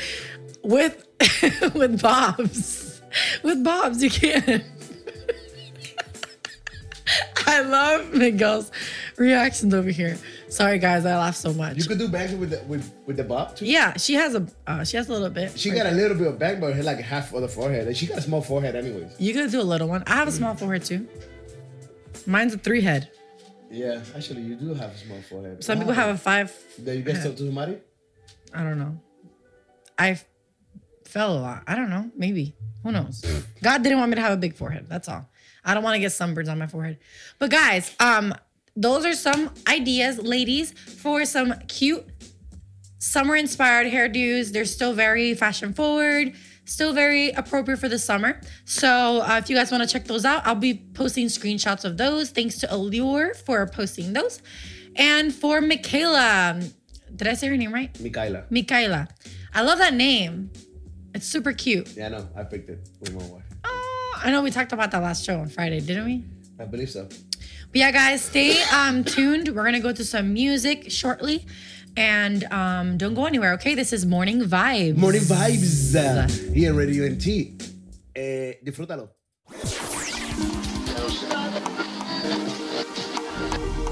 with with bobs. With bobs, you can't. I love Miguel's reactions over here. Sorry, guys, I laugh so much. You could do bangs with the with, with the bob too. yeah, she has a uh, she has a little bit. She got a little bit of bang, but like half of the forehead. And she got a small forehead, anyways. You could do a little one. I have a small forehead too. Mine's a three head. Yeah, actually, you do have a small forehead. Some people have a five. Did you get stuff to somebody? I don't know. I fell a lot. I don't know. Maybe. Who knows? God didn't want me to have a big forehead. That's all. I don't want to get sunburns on my forehead. But guys, um, those are some ideas, ladies, for some cute summer inspired hairdos. They're still very fashion forward, still very appropriate for the summer. So uh, if you guys want to check those out, I'll be posting screenshots of those. Thanks to Allure for posting those. And for Michaela, did I say her name right? Michaela. Michaela. I love that name. It's super cute. Yeah, I know. I picked it with my wife. Oh, I know we talked about that last show on Friday, didn't we? I believe so. But yeah, guys, stay um, tuned. We're gonna go to some music shortly, and um, don't go anywhere. Okay, this is Morning Vibes. Morning vibes uh, here in Radio Únete. Eh, disfrútalo.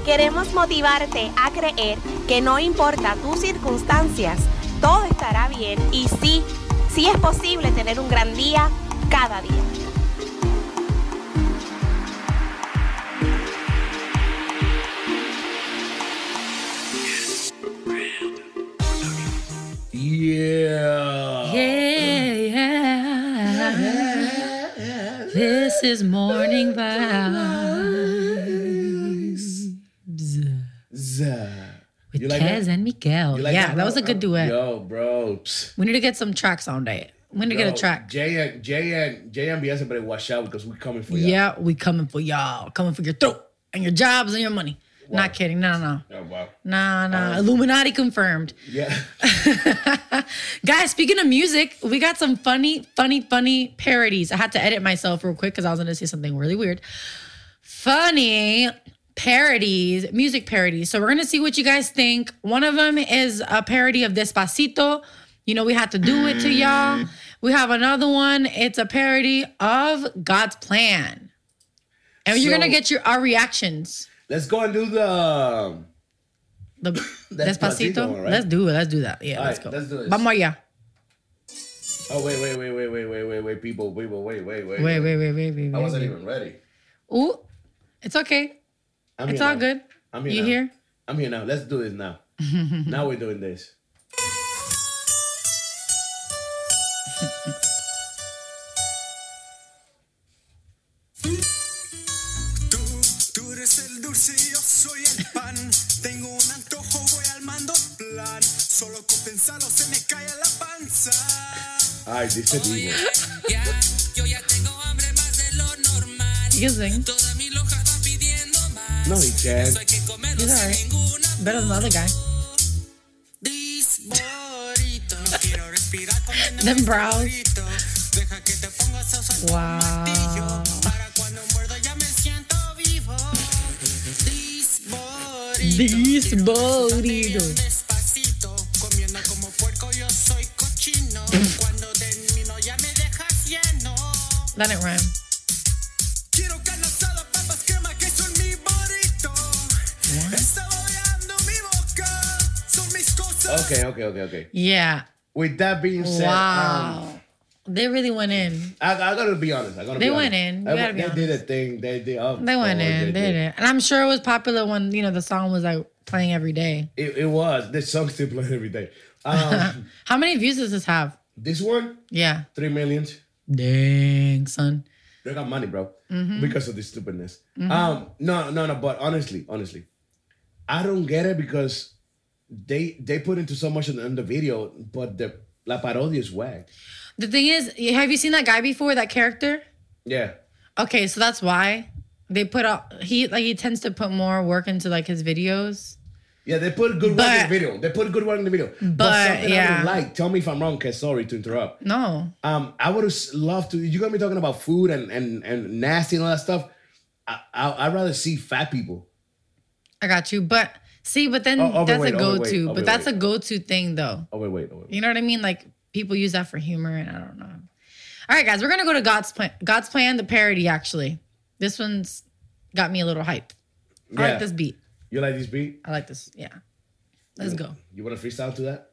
Queremos motivarte a creer que no importa tus circunstancias, todo estará bien y sí, sí es posible tener un gran día cada día. Yeah. Yeah, yeah. This is Morning Vibes You like Kez that? and Miguel. Like yeah, that, bro? was a good duet. Yo, bro. Psst. We need to get some tracks on that. We need to get a track. Jay and Jay and Jay and BS better watch out because we're coming for you. Yeah, we coming for y'all. Coming for your throat and your jobs and your money. Not kidding. No, no, Oh wow. no, no. Um, Illuminati confirmed. Yeah. Guys, speaking of music, we got some funny, funny, funny parodies. I had to edit myself real quick because I was going to say something really weird. Funny parodies, music parodies. So we're going to see what you guys think. One of them is a parody of Despacito. You know, we had to do it to y'all. We have another one. It's a parody of God's Plan. And you're going to get your our reactions. Let's go and do the. um, The Despacito one, right? Let's do it. Let's do that. Yeah, All let's right, go. let's do this. Vamos allá. Oh wait, wait, wait, wait, wait, wait, wait, wait, people, people, wait, wait, wait, Wait, wait, wait, wait, wait. I wasn't wait. even ready. Ooh, it's okay. It's all good. I'm here. You here? I'm here now. Let's do this now. now we're doing this. Ay, dice Divo. Yo No, he dead. He's alright. Better than the other guy. Them brows. Wow. These burritos. That didn't rhyme. Okay, okay, okay, okay. Yeah. With that being said, Wow. um, they really went in. I, I gotta be honest. I gotta They be went honest. in. I- they did a thing. They did. Oh, They went oh, in. They did it. And I'm sure it was popular when, you know, the song was like playing every day. It, it was. This song still playing every day. Um, How many views does this have? this one, Yeah. three millions. Dang, son. They got money, bro, Mm-hmm. because of this stupidness. Um, no, no, no. But honestly, honestly, I don't get it because they they put into so much in the, in the video, but the la parodia is whack. The thing is, have you seen that guy before, that character? Yeah, Okay, so that's why they put out he like he tends to put more work into like his videos. yeah. They put good work in the video. They put good work in the video. but, something yeah. don't like. Tell me if I'm wrong. Cause sorry to interrupt. No. Um, I would have loved to. You're gonna be talking about food and and and nasty and all that stuff. I, I I'd rather see fat people. I got you. But see, but then Oh, overweight, that's a go-to. But that's a go-to thing though. Oh wait, wait, oh, wait. You know what I mean? Like people use that for humor, and I don't know. All right, guys, we're gonna go to God's plan. God's plan, the parody. Actually, this one's got me a little hyped. I like this beat. You like this beat? I like this. Yeah. Let's go. You want to freestyle to that?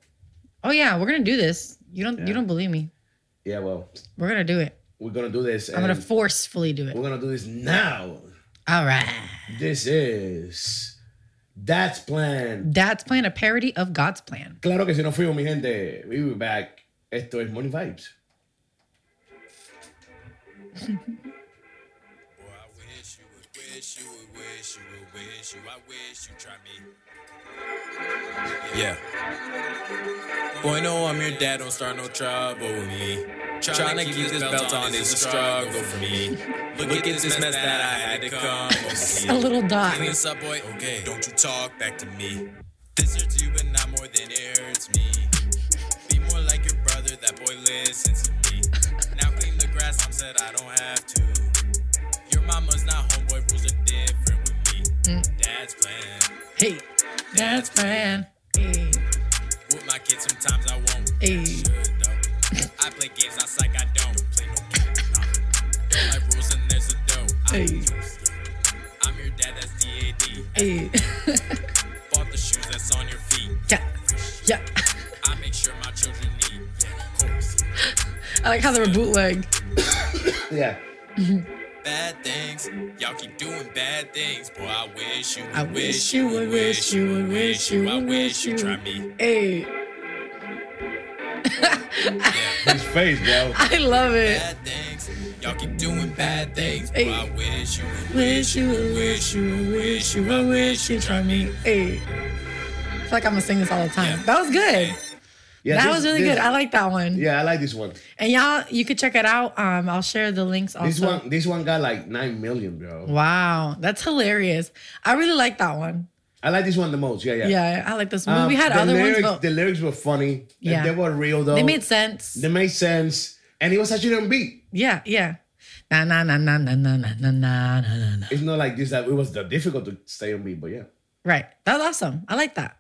Oh yeah, we're gonna do this. You don't Yeah. you don't believe me. Yeah, well, We're gonna do it. we're gonna do this. I'm gonna forcefully do it. We're gonna do this now. All right. This is That's Plan. That's plan, a parody of God's plan. Claro que si no fuimos, mi gente. We be back. Esto es Morning Vibes. Oh, wish you would wish you would wish you would wish you. I wish you try me. Yeah. Boy, no, I'm your dad. Don't start no trouble with me. Trying to keep this belt on is a struggle for me. Look at this mess that I had to come over. A little dot. Clean this up, boy. Okay, don't you talk back to me. This hurts you, but not more than it hurts me. Be more like your brother. That boy listens to me. Now clean the grass. Mom said I don't have to. Your mama's not homeboy. Rules are different with me. Mm. Dad's plan. Hey, Dad's plan. Hey, With my kids, sometimes I won't. Eh. Hey. Should. I play games, not psych. I don't play no games. Nah. Don't like rules and there's a dough. I Hey. Eh. use, yeah. I'm your dad. That's D-A-D. Eh. hey. Bought the shoes that's on your feet. yeah, yeah. I make sure my children need. Yeah, of course. I like how they were bootleg. Yeah. Bad things, y'all keep doing bad things. Boy, I wish you I wish you would wish you would wish you I wish you try me. Hey, His face, bro. I love it. Bad things, y'all keep doing bad things. Boy, Hey. I wish you Wish you would wish you would wish you would wish you try me. Hey. I feel like I'm gonna sing this all the time. That was good. Yeah, that this- was really this- good. I like that one. Yeah, I like this one. And y'all, you could check it out. Um, I'll share the links also. This one, this one got like nine million, bro. Wow, that's hilarious. I really like that one. I like this one the most. Yeah, yeah. Yeah, I like this one. Um, we had other lyrics, ones, but The lyrics were funny. Yeah. They were real though. they made sense. They made sense, and it was actually on beat. Yeah, yeah. Na na na na na na na na na na. It's not like this that it was difficult to stay on beat, but yeah. Right. That was awesome. I like that.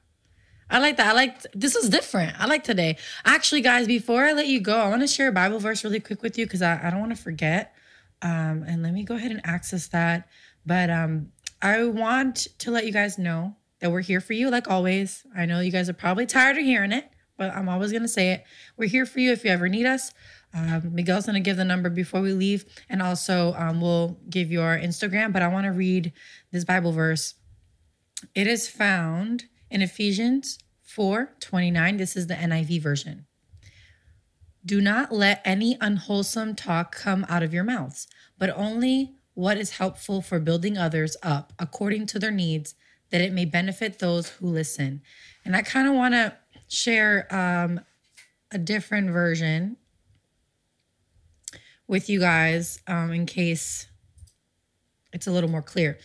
I like that. I like this is different. I like today. Actually, guys, before I let you go, I want to share a Bible verse really quick with you because I, I don't want to forget. Um, and let me go ahead and access that. But um, I want to let you guys know that we're here for you, like always. I know you guys are probably tired of hearing it, but I'm always gonna say it. We're here for you if you ever need us. Um, Miguel's gonna give the number before we leave, and also um, we'll give you our Instagram. But I want to read this Bible verse. It is found in Ephesians 4 29. This is the NIV version. Do not let any unwholesome talk come out of your mouths, but only what is helpful for building others up according to their needs, that it may benefit those who listen. And I kind of want to share um, a different version with you guys um, in case it's a little more clear.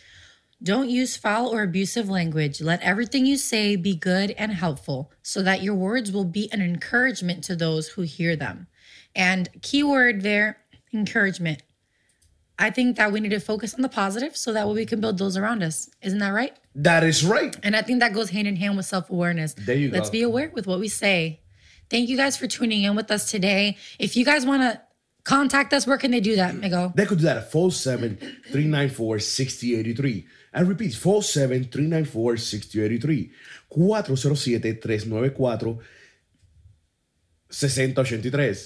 Don't use foul or abusive language. Let everything you say be good and helpful so that your words will be an encouragement to those who hear them. And keyword there, encouragement. I think that we need to focus on the positive so that way we can build those around us. Isn't that right? That is right. And I think that goes hand in hand with self awareness. There you Let's go. be aware with what we say. Thank you guys for tuning in with us today. If you guys want to contact us, where can they do that, Miguel? They could do that at 47 394 6083. I repeat, 47 394 6083. 407 394 6083.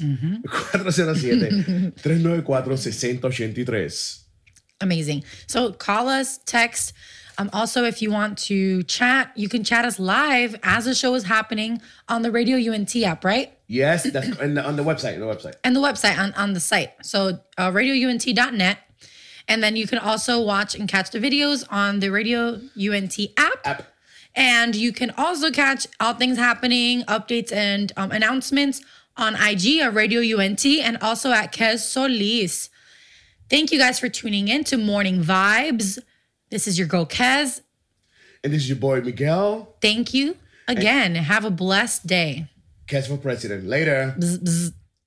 407 394 6083. Amazing. So call us, text. Um, also, if you want to chat, you can chat us live as the show is happening on the Radio Únete app, right? Yes, that's on the, on the website. The website. and the website on, on the site. So uh, radioúnete.net. And then you can also watch and catch the videos on the Radio Únete app. App. And you can also catch all things happening, updates, and um, announcements on IG at Radio Únete and also at Kez Solis. Thank you guys for tuning in to Morning Vibes. This is your girl Kez. And this is your boy Miguel. Thank you again. Have a blessed day. Catch for president. Later.